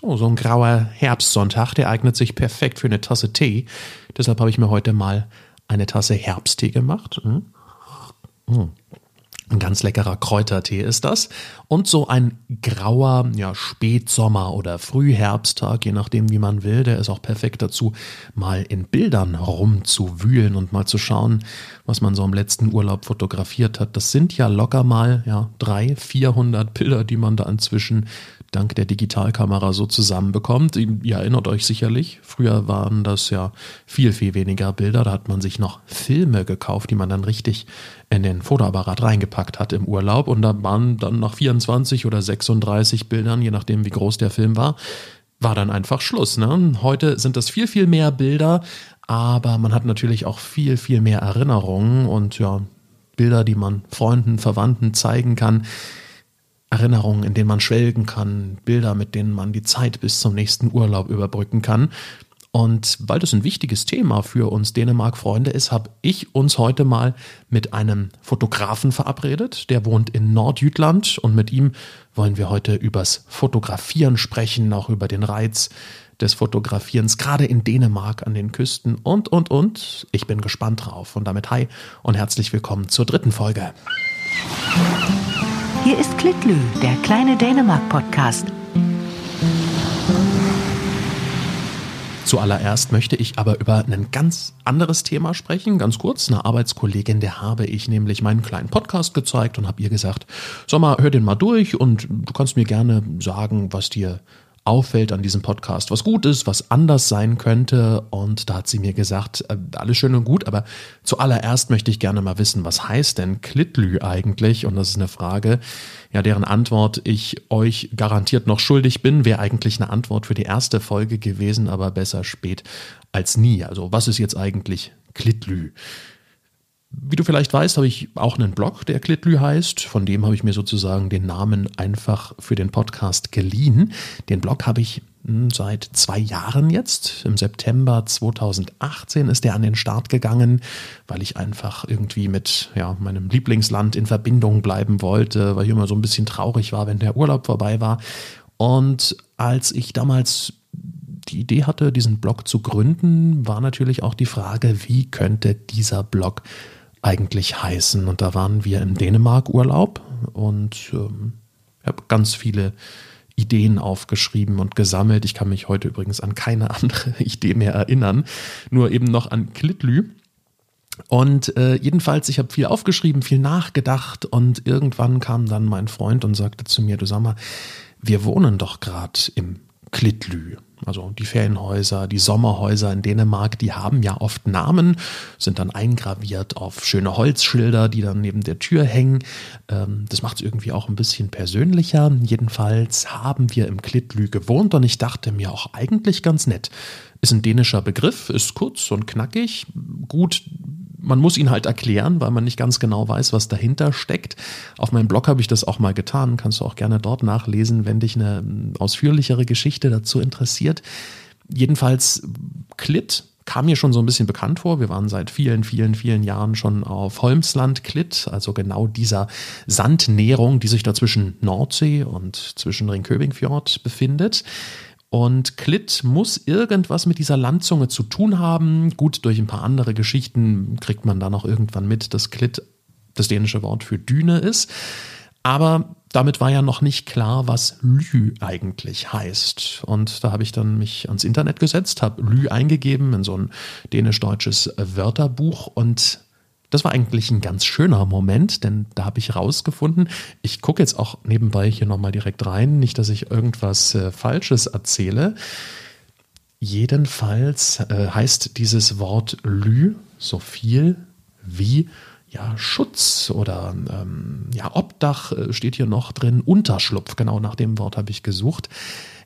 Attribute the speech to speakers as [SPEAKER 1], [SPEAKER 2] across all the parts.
[SPEAKER 1] So, so ein grauer Herbstsonntag, der eignet sich perfekt für eine Tasse Tee. Deshalb habe ich mir heute mal eine Tasse Herbsttee gemacht. Hm? Hm. Ein ganz leckerer Kräutertee ist das. Und so ein grauer ja, Spätsommer- oder Frühherbsttag, je nachdem, wie man will, der ist auch perfekt dazu, mal in Bildern rumzuwühlen und mal zu schauen, was man so im letzten Urlaub fotografiert hat. Das sind ja locker mal ja, drei, vierhundert Bilder, die man da inzwischen dank der Digitalkamera so zusammenbekommt. Ihr erinnert euch sicherlich, früher waren das ja viel, viel weniger Bilder. Da hat man sich noch Filme gekauft, die man dann richtig in den Fotoapparat reingepackt hat im Urlaub. Und da waren dann nach 24 oder 36 Bildern, je nachdem wie groß der Film war, war dann einfach Schluss. Ne? Heute sind das viel, viel mehr Bilder, aber man hat natürlich auch viel, viel mehr Erinnerungen und ja, Bilder, die man Freunden, Verwandten zeigen kann. Erinnerungen, in denen man schwelgen kann, Bilder, mit denen man die Zeit bis zum nächsten Urlaub überbrücken kann. Und weil das ein wichtiges Thema für uns Dänemark-Freunde ist, habe ich uns heute mal mit einem Fotografen verabredet. Der wohnt in Nordjütland und mit ihm wollen wir heute übers Fotografieren sprechen, auch über den Reiz des Fotografierens, gerade in Dänemark an den Küsten und, und, und. Ich bin gespannt drauf. Und damit hi und herzlich willkommen zur dritten Folge.
[SPEAKER 2] Hier ist Klitlü, der kleine Dänemark-Podcast.
[SPEAKER 1] Zuallererst möchte ich aber über ein ganz anderes Thema sprechen, ganz kurz. Eine Arbeitskollegin, der habe ich nämlich meinen kleinen Podcast gezeigt und habe ihr gesagt, sag mal, hör den mal durch und du kannst mir gerne sagen, was dir auffällt an diesem Podcast, was gut ist, was anders sein könnte. Und da hat sie mir gesagt, äh, alles schön und gut, aber zuallererst möchte ich gerne mal wissen, was heißt denn Klitlü eigentlich? Und das ist eine Frage, ja, deren Antwort ich euch garantiert noch schuldig bin, wäre eigentlich eine Antwort für die erste Folge gewesen, aber besser spät als nie. Also was ist jetzt eigentlich Klitlü? Wie du vielleicht weißt, habe ich auch einen Blog, der Klitlü heißt. Von dem habe ich mir sozusagen den Namen einfach für den Podcast geliehen. Den Blog habe ich hm, seit zwei Jahren jetzt. Im September 2018 ist der an den Start gegangen, weil ich einfach irgendwie mit ja, meinem Lieblingsland in Verbindung bleiben wollte, weil ich immer so ein bisschen traurig war, wenn der Urlaub vorbei war. Und als ich damals die Idee hatte, diesen Blog zu gründen, war natürlich auch die Frage, wie könnte dieser Blog eigentlich heißen? Und da waren wir in Dänemark Urlaub und ähm, habe ganz viele Ideen aufgeschrieben und gesammelt. Ich kann mich heute übrigens an keine andere Idee mehr erinnern, nur eben noch an Klitlü. Und äh, jedenfalls, ich habe viel aufgeschrieben, viel nachgedacht und irgendwann kam dann mein Freund und sagte zu mir, du sag mal, wir wohnen doch gerade im Klitlü. Also die Ferienhäuser, die Sommerhäuser in Dänemark, die haben ja oft Namen, sind dann eingraviert auf schöne Holzschilder, die dann neben der Tür hängen. Ähm, das macht es irgendwie auch ein bisschen persönlicher. Jedenfalls haben wir im Klitlü gewohnt und ich dachte mir auch eigentlich ganz nett. Ist ein dänischer Begriff, ist kurz und knackig, gut man muss ihn halt erklären, weil man nicht ganz genau weiß, was dahinter steckt. Auf meinem Blog habe ich das auch mal getan. Kannst du auch gerne dort nachlesen, wenn dich eine ausführlichere Geschichte dazu interessiert. Jedenfalls, Klit kam mir schon so ein bisschen bekannt vor. Wir waren seit vielen, vielen, vielen Jahren schon auf Holmsland Klit, also genau dieser Sandnährung, die sich da zwischen Nordsee und zwischen Ringköbingfjord befindet. Und Klit muss irgendwas mit dieser Landzunge zu tun haben. Gut, durch ein paar andere Geschichten kriegt man dann auch irgendwann mit, dass Klit das dänische Wort für Düne ist. Aber damit war ja noch nicht klar, was Lü eigentlich heißt. Und da habe ich dann mich ans Internet gesetzt, habe Lü eingegeben in so ein dänisch-deutsches Wörterbuch und das war eigentlich ein ganz schöner Moment, denn da habe ich rausgefunden, ich gucke jetzt auch nebenbei hier nochmal direkt rein, nicht, dass ich irgendwas äh, Falsches erzähle. Jedenfalls äh, heißt dieses Wort Lü so viel wie ja, Schutz oder ähm, ja, Obdach äh, steht hier noch drin, Unterschlupf, genau nach dem Wort habe ich gesucht.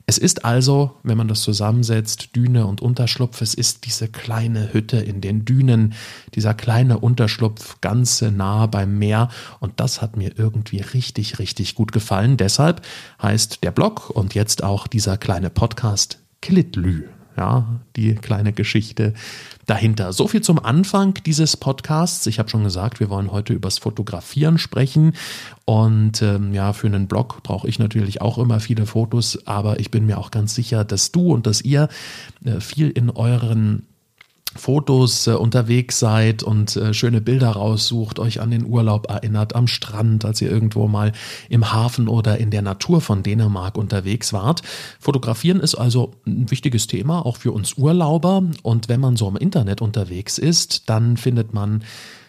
[SPEAKER 1] Es ist also, wenn man das zusammensetzt, Düne und Unterschlupf, es ist diese kleine Hütte in den Dünen, dieser kleine Unterschlupf ganz nah beim Meer und das hat mir irgendwie richtig, richtig gut gefallen. Deshalb heißt der Blog und jetzt auch dieser kleine Podcast Klitlü. Ja, die kleine Geschichte dahinter. So viel zum Anfang dieses Podcasts. Ich habe schon gesagt, wir wollen heute übers Fotografieren sprechen. Und ähm, ja, für einen Blog brauche ich natürlich auch immer viele Fotos, aber ich bin mir auch ganz sicher, dass du und dass ihr äh, viel in euren Fotos äh, unterwegs seid und äh, schöne Bilder raussucht, euch an den Urlaub erinnert, am Strand, als ihr irgendwo mal im Hafen oder in der Natur von Dänemark unterwegs wart. Fotografieren ist also ein wichtiges Thema, auch für uns Urlauber. Und wenn man so im Internet unterwegs ist, dann findet man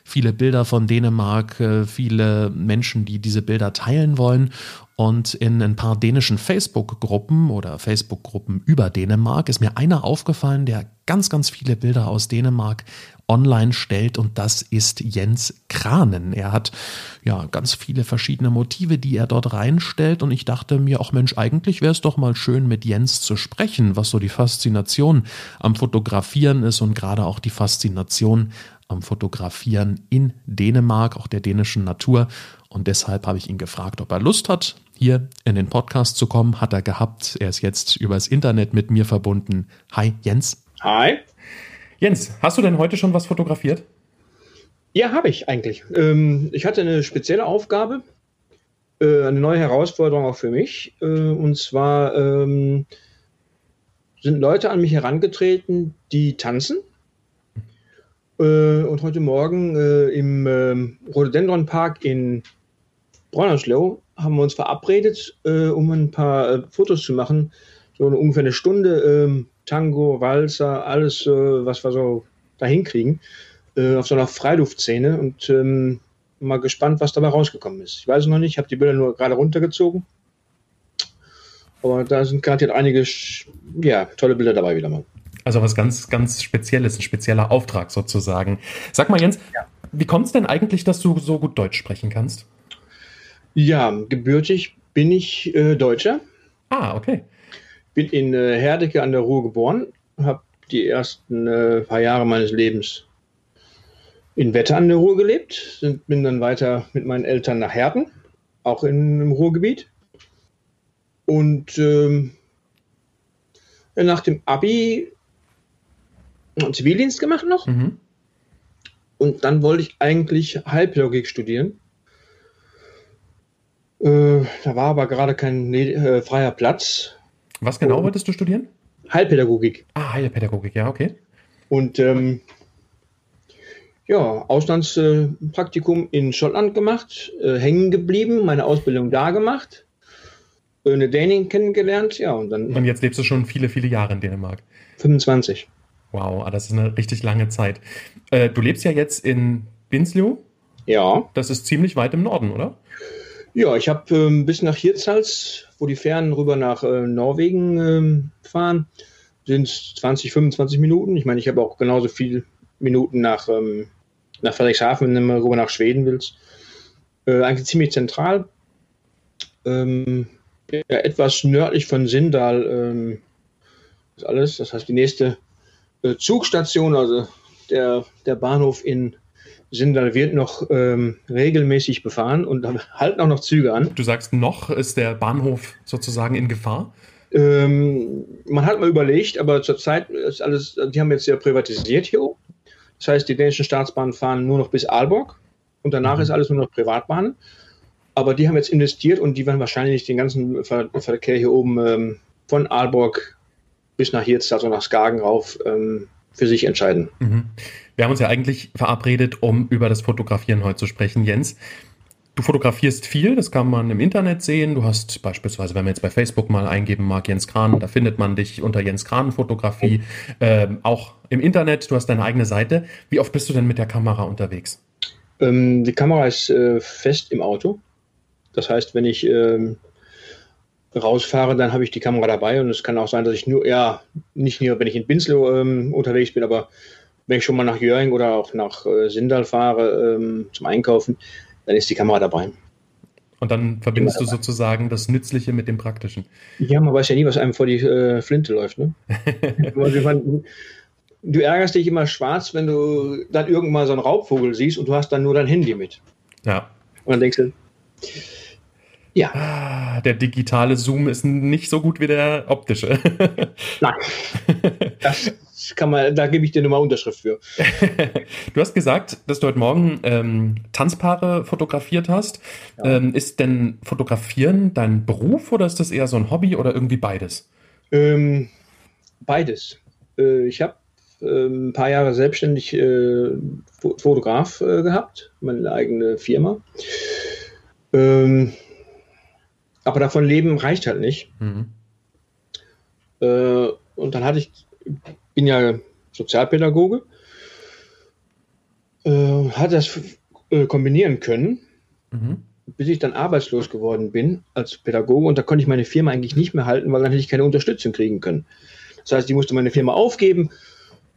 [SPEAKER 1] viele Bilder von Dänemark, äh, viele Menschen, die diese Bilder teilen wollen. Und in ein paar dänischen Facebook-Gruppen oder Facebook-Gruppen über Dänemark ist mir einer aufgefallen, der ganz, ganz viele Bilder aus Dänemark online stellt. Und das ist Jens Kranen. Er hat ja ganz viele verschiedene Motive, die er dort reinstellt. Und ich dachte mir auch Mensch, eigentlich wäre es doch mal schön mit Jens zu sprechen, was so die Faszination am Fotografieren ist und gerade auch die Faszination am Fotografieren in Dänemark, auch der dänischen Natur. Und deshalb habe ich ihn gefragt, ob er Lust hat, hier in den Podcast zu kommen. Hat er gehabt. Er ist jetzt übers Internet mit mir verbunden. Hi, Jens.
[SPEAKER 3] Hi.
[SPEAKER 1] Jens, hast du denn heute schon was fotografiert?
[SPEAKER 3] Ja, habe ich eigentlich. Ähm, ich hatte eine spezielle Aufgabe, äh, eine neue Herausforderung auch für mich. Äh, und zwar ähm, sind Leute an mich herangetreten, die tanzen. Äh, und heute Morgen äh, im ähm, Rhododendron Park in Bräunersloh haben wir uns verabredet, äh, um ein paar äh, Fotos zu machen. So eine, ungefähr eine Stunde ähm, Tango, Walzer, alles, äh, was wir so dahin kriegen, äh, auf so einer Freiluftszene und ähm, mal gespannt, was dabei rausgekommen ist. Ich weiß es noch nicht, ich habe die Bilder nur gerade runtergezogen. Aber da sind garantiert einige ja, tolle Bilder dabei wieder mal.
[SPEAKER 1] Also was ganz, ganz Spezielles, ein spezieller Auftrag sozusagen. Sag mal, Jens, ja. wie kommt es denn eigentlich, dass du so gut Deutsch sprechen kannst?
[SPEAKER 3] Ja, gebürtig bin ich äh, Deutscher.
[SPEAKER 1] Ah, okay.
[SPEAKER 3] Bin in äh, Herdecke an der Ruhr geboren, habe die ersten äh, paar Jahre meines Lebens in Wetter an der Ruhr gelebt, bin dann weiter mit meinen Eltern nach Herten, auch in, im Ruhrgebiet. Und ähm, nach dem Abi Zivildienst gemacht noch. Mhm. Und dann wollte ich eigentlich Heilpädagogik studieren. Äh, da war aber gerade kein äh, freier Platz.
[SPEAKER 1] Was genau und wolltest du studieren?
[SPEAKER 3] Heilpädagogik.
[SPEAKER 1] Ah, Heilpädagogik, ja, okay.
[SPEAKER 3] Und ähm, ja, Auslandspraktikum in Schottland gemacht, äh, hängen geblieben, meine Ausbildung da gemacht, eine Dänin kennengelernt, ja, und dann.
[SPEAKER 1] Und jetzt lebst du schon viele, viele Jahre in Dänemark.
[SPEAKER 3] 25.
[SPEAKER 1] Wow, ah, das ist eine richtig lange Zeit. Äh, du lebst ja jetzt in Binslew.
[SPEAKER 3] Ja.
[SPEAKER 1] Das ist ziemlich weit im Norden, oder?
[SPEAKER 3] Ja, ich habe ähm, bis nach Hirtshals, wo die Fähren rüber nach äh, Norwegen ähm, fahren, sind es 20, 25 Minuten. Ich meine, ich habe auch genauso viele Minuten nach, ähm, nach Friedrichshafen, wenn du rüber nach Schweden willst. Äh, eigentlich ziemlich zentral. Ähm, ja, etwas nördlich von Sindal ähm, ist alles. Das heißt, die nächste äh, Zugstation, also der, der Bahnhof in Sindal wird noch ähm, regelmäßig befahren und da halten auch noch Züge an.
[SPEAKER 1] Du sagst noch, ist der Bahnhof sozusagen in Gefahr?
[SPEAKER 3] Ähm, man hat mal überlegt, aber zurzeit ist alles, die haben jetzt ja privatisiert hier oben. Das heißt, die dänischen Staatsbahnen fahren nur noch bis Aalborg und danach mhm. ist alles nur noch Privatbahnen. Aber die haben jetzt investiert und die werden wahrscheinlich den ganzen Ver Verkehr hier oben ähm, von Aalborg bis nach Hirz, also nach Skagen rauf, ähm, für sich entscheiden.
[SPEAKER 1] Mhm. Wir haben uns ja eigentlich verabredet, um über das Fotografieren heute zu sprechen, Jens. Du fotografierst viel, das kann man im Internet sehen. Du hast beispielsweise, wenn man jetzt bei Facebook mal eingeben mag, Jens Kran, da findet man dich unter Jens Kran Fotografie, ähm, auch im Internet. Du hast deine eigene Seite. Wie oft bist du denn mit der Kamera unterwegs?
[SPEAKER 3] Ähm, die Kamera ist äh, fest im Auto. Das heißt, wenn ich ähm, rausfahre, dann habe ich die Kamera dabei und es kann auch sein, dass ich nur, ja, nicht nur, wenn ich in Binslow ähm, unterwegs bin, aber wenn ich schon mal nach Jöring oder auch nach äh, Sindal fahre ähm, zum Einkaufen, dann ist die Kamera dabei.
[SPEAKER 1] Und dann verbindest du sozusagen das Nützliche mit dem Praktischen.
[SPEAKER 3] Ja, man weiß ja nie, was einem vor die äh, Flinte läuft. Ne? du ärgerst dich immer schwarz, wenn du dann irgendwann mal so einen Raubvogel siehst und du hast dann nur dein Handy mit.
[SPEAKER 1] Ja.
[SPEAKER 3] Und dann denkst du,
[SPEAKER 1] ja. Ah, der digitale Zoom ist nicht so gut wie der optische.
[SPEAKER 3] Nein. Das kann man, da gebe ich dir nochmal Unterschrift für.
[SPEAKER 4] du hast gesagt, dass du heute Morgen ähm, Tanzpaare fotografiert hast. Ja. Ähm, ist denn Fotografieren dein Beruf oder ist das eher so ein Hobby oder irgendwie beides?
[SPEAKER 3] Ähm, beides. Äh, ich habe äh, ein paar Jahre selbstständig äh, Fotograf äh, gehabt, meine eigene Firma. Ähm, aber davon leben reicht halt nicht. Mhm. Äh, und dann hatte ich, bin ja Sozialpädagoge, äh, hatte das äh, kombinieren können, mhm. bis ich dann arbeitslos geworden bin als Pädagoge und da konnte ich meine Firma eigentlich nicht mehr halten, weil dann hätte ich keine Unterstützung kriegen können. Das heißt, ich musste meine Firma aufgeben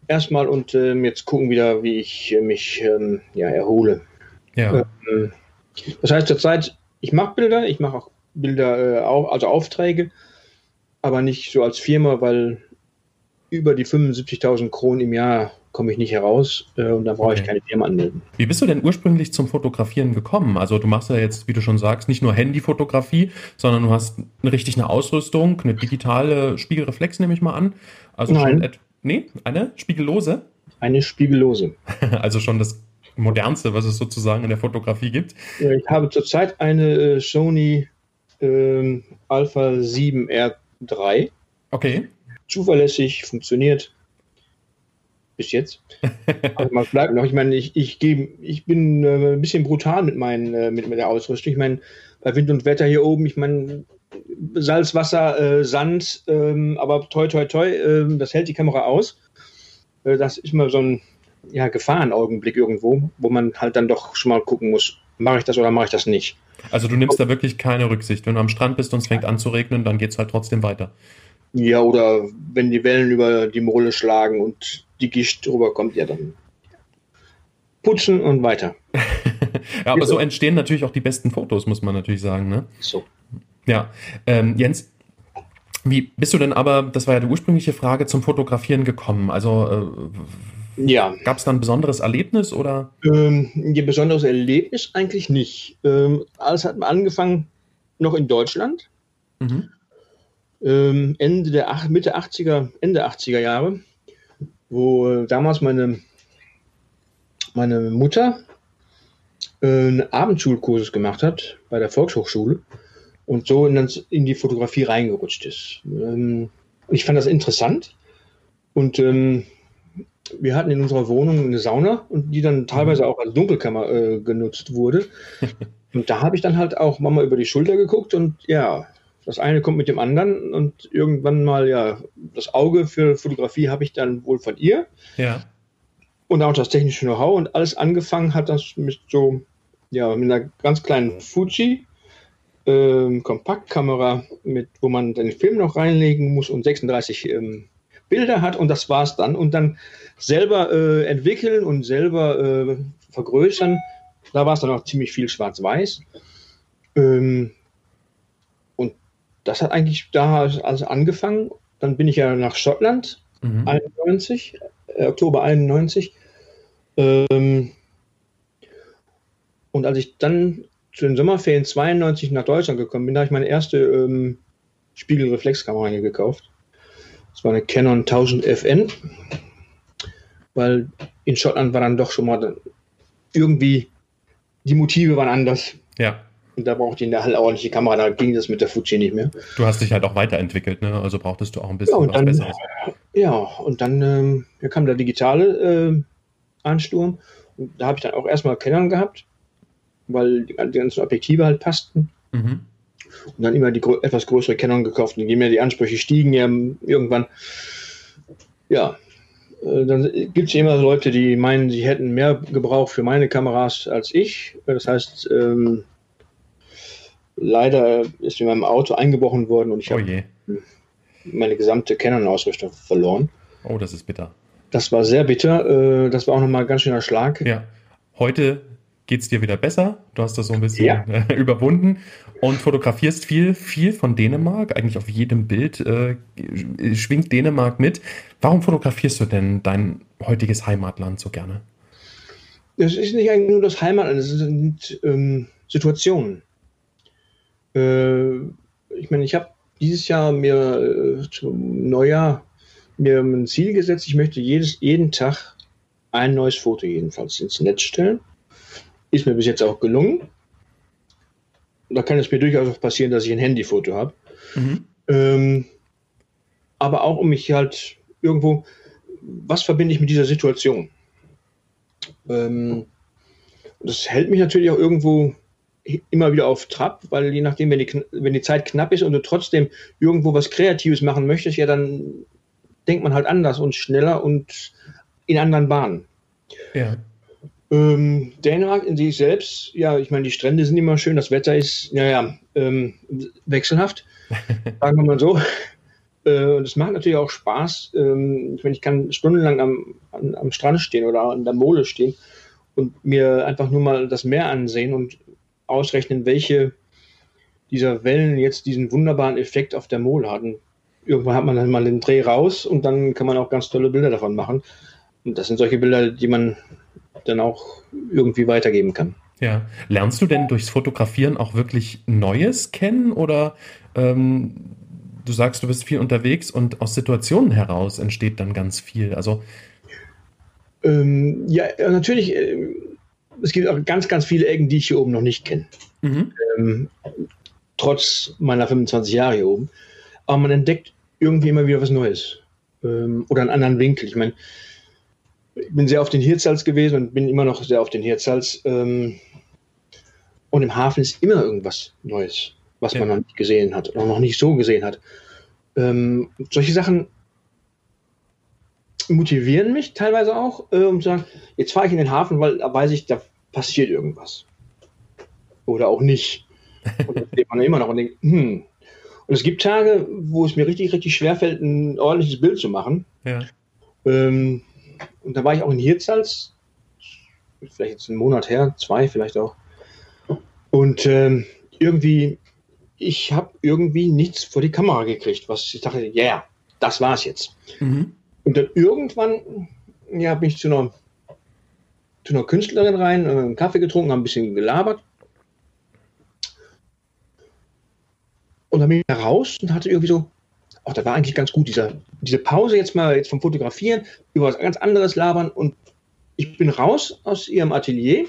[SPEAKER 3] erstmal und ähm, jetzt gucken wieder, wie ich äh, mich ähm, ja, erhole. Ja. Ähm, das heißt zurzeit, ich mache Bilder, ich mache auch Bilder, äh, auch, also Aufträge, aber nicht so als Firma, weil über die 75.000 Kronen im Jahr komme ich nicht heraus äh, und da brauche okay. ich keine Firma anmelden.
[SPEAKER 4] Wie bist du denn ursprünglich zum Fotografieren gekommen? Also du machst ja jetzt, wie du schon sagst, nicht nur Handyfotografie, sondern du hast eine, richtig eine Ausrüstung, eine digitale Spiegelreflex, nehme ich mal an. Also Nein. schon nee, eine spiegellose?
[SPEAKER 3] Eine spiegellose.
[SPEAKER 4] also schon das modernste, was es sozusagen in der Fotografie gibt.
[SPEAKER 3] Ich habe zurzeit eine äh, Sony äh, Alpha 7R3.
[SPEAKER 4] Okay.
[SPEAKER 3] Zuverlässig, funktioniert. Bis jetzt. Aber man bleibt noch. Ich meine, ich, ich, geb, ich bin äh, ein bisschen brutal mit, meinen, äh, mit, mit der Ausrüstung. Ich meine, bei Wind und Wetter hier oben, ich meine, Salzwasser, äh, Sand, ähm, aber toi, toi, toi, äh, das hält die Kamera aus. Äh, das ist mal so ein ja, Gefahrenaugenblick irgendwo, wo man halt dann doch schon mal gucken muss, mache ich das oder mache ich das nicht.
[SPEAKER 4] Also du nimmst da wirklich keine Rücksicht. Wenn du am Strand bist und es fängt an zu regnen, dann geht es halt trotzdem weiter.
[SPEAKER 3] Ja, oder wenn die Wellen über die Molle schlagen und die Gischt rüberkommt, ja dann putzen und weiter.
[SPEAKER 4] ja, aber so entstehen natürlich auch die besten Fotos, muss man natürlich sagen. Ne?
[SPEAKER 3] So.
[SPEAKER 4] Ja, ähm, Jens, wie bist du denn aber, das war ja die ursprüngliche Frage, zum Fotografieren gekommen? Also äh, ja. gab es da ein besonderes Erlebnis oder?
[SPEAKER 3] Ähm, ein besonderes Erlebnis eigentlich nicht. Ähm, alles hat angefangen noch in Deutschland. Mhm. Ähm, Ende der Mitte 80er, Ende 80er Jahre, wo äh, damals meine, meine Mutter äh, einen Abendschulkurses gemacht hat bei der Volkshochschule und so in, in die Fotografie reingerutscht ist. Ähm, ich fand das interessant und ähm, wir hatten in unserer Wohnung eine Sauna und die dann teilweise auch als Dunkelkammer äh, genutzt wurde. und da habe ich dann halt auch mal über die Schulter geguckt und ja, das eine kommt mit dem anderen und irgendwann mal, ja, das Auge für Fotografie habe ich dann wohl von ihr.
[SPEAKER 4] Ja.
[SPEAKER 3] Und auch das technische Know-how und alles angefangen hat das mit so, ja, mit einer ganz kleinen Fuji ähm, Kompaktkamera, mit, wo man den Film noch reinlegen muss und 36 ähm, Bilder hat und das war's dann. Und dann selber äh, entwickeln und selber äh, vergrößern. Da war es dann auch ziemlich viel schwarz-weiß. Ähm, und das hat eigentlich da also angefangen. Dann bin ich ja nach Schottland, mhm. 91, äh, Oktober 91. Ähm, und als ich dann zu den Sommerferien 92 nach Deutschland gekommen bin, da habe ich meine erste ähm, Spiegelreflexkamera hier gekauft. Das war eine Canon 1000 FN, weil in Schottland war dann doch schon mal irgendwie die Motive waren anders.
[SPEAKER 4] Ja.
[SPEAKER 3] Und da brauchte ich in der Halle ordentliche Kamera, da ging das mit der Fuji nicht mehr.
[SPEAKER 4] Du hast dich halt auch weiterentwickelt, ne? also brauchtest du auch ein bisschen ja,
[SPEAKER 3] was dann, Besseres. Ja, und dann ähm, kam der digitale äh, Ansturm. Und da habe ich dann auch erstmal Canon gehabt weil die ganzen Objektive halt passten. Mhm. Und dann immer die etwas größere Canon gekauft. Und je mehr die Ansprüche stiegen, ja, irgendwann, ja, äh, dann gibt es immer Leute, die meinen, sie hätten mehr Gebrauch für meine Kameras als ich. Das heißt, ähm, leider ist in meinem Auto eingebrochen worden und ich oh habe meine gesamte Canon-Ausrüstung verloren.
[SPEAKER 4] Oh, das ist bitter.
[SPEAKER 3] Das war sehr bitter. Äh, das war auch nochmal ein ganz schöner Schlag.
[SPEAKER 4] Ja. Heute geht es dir wieder besser. Du hast das so ein bisschen ja. überwunden und fotografierst viel, viel von Dänemark. Eigentlich auf jedem Bild äh, schwingt Dänemark mit. Warum fotografierst du denn dein heutiges Heimatland so gerne?
[SPEAKER 3] Es ist nicht eigentlich nur das Heimatland, es sind ähm, Situationen. Äh, ich meine, ich habe dieses Jahr mir äh, zum Neujahr mir ein Ziel gesetzt, ich möchte jedes, jeden Tag ein neues Foto jedenfalls ins Netz stellen. Ist mir bis jetzt auch gelungen. Da kann es mir durchaus auch passieren, dass ich ein Handyfoto habe. Mhm. Ähm, aber auch um mich halt irgendwo, was verbinde ich mit dieser Situation? Ähm, das hält mich natürlich auch irgendwo immer wieder auf Trab, weil je nachdem, wenn die, wenn die Zeit knapp ist und du trotzdem irgendwo was Kreatives machen möchtest, ja, dann denkt man halt anders und schneller und in anderen Bahnen. Ja. Ähm, Dänemark in sich selbst, ja, ich meine, die Strände sind immer schön, das Wetter ist, naja, ähm, wechselhaft, sagen wir mal so. Äh, und es macht natürlich auch Spaß. Ähm, ich meine, ich kann stundenlang am, am, am Strand stehen oder an der Mole stehen und mir einfach nur mal das Meer ansehen und ausrechnen, welche dieser Wellen jetzt diesen wunderbaren Effekt auf der Mole hatten. Irgendwann hat man dann mal den Dreh raus und dann kann man auch ganz tolle Bilder davon machen. Und das sind solche Bilder, die man dann auch irgendwie weitergeben kann.
[SPEAKER 1] Ja. Lernst du denn durchs Fotografieren auch wirklich Neues kennen oder ähm, du sagst, du bist viel unterwegs und aus Situationen heraus entsteht dann ganz viel? Also
[SPEAKER 3] ähm, ja, natürlich. Äh, es gibt auch ganz, ganz viele Ecken, die ich hier oben noch nicht kenne. Mhm. Ähm, trotz meiner 25 Jahre hier oben. Aber man entdeckt irgendwie immer wieder was Neues. Ähm, oder einen anderen Winkel. Ich meine, bin sehr auf den Hirtshals gewesen und bin immer noch sehr auf den Hirtshals. Ähm, und im Hafen ist immer irgendwas Neues, was ja. man noch nicht gesehen hat oder noch nicht so gesehen hat. Ähm, solche Sachen motivieren mich teilweise auch, äh, um zu sagen, jetzt fahre ich in den Hafen, weil da weiß ich, da passiert irgendwas. Oder auch nicht. Und dann steht man immer noch und denkt, hm. Und es gibt Tage, wo es mir richtig, richtig schwer fällt, ein ordentliches Bild zu machen. Ja. Ähm, und da war ich auch in Hirtshals, vielleicht jetzt einen Monat her, zwei vielleicht auch. Und ähm, irgendwie, ich habe irgendwie nichts vor die Kamera gekriegt, was ich dachte, ja, yeah, das war's jetzt. Mhm. Und dann irgendwann ja, bin ich zu einer, zu einer Künstlerin rein, äh, einen Kaffee getrunken, haben ein bisschen gelabert. Und dann bin ich raus und hatte irgendwie so, ach, da war eigentlich ganz gut, dieser, diese Pause jetzt mal jetzt vom Fotografieren, über was ganz anderes labern. Und ich bin raus aus ihrem Atelier,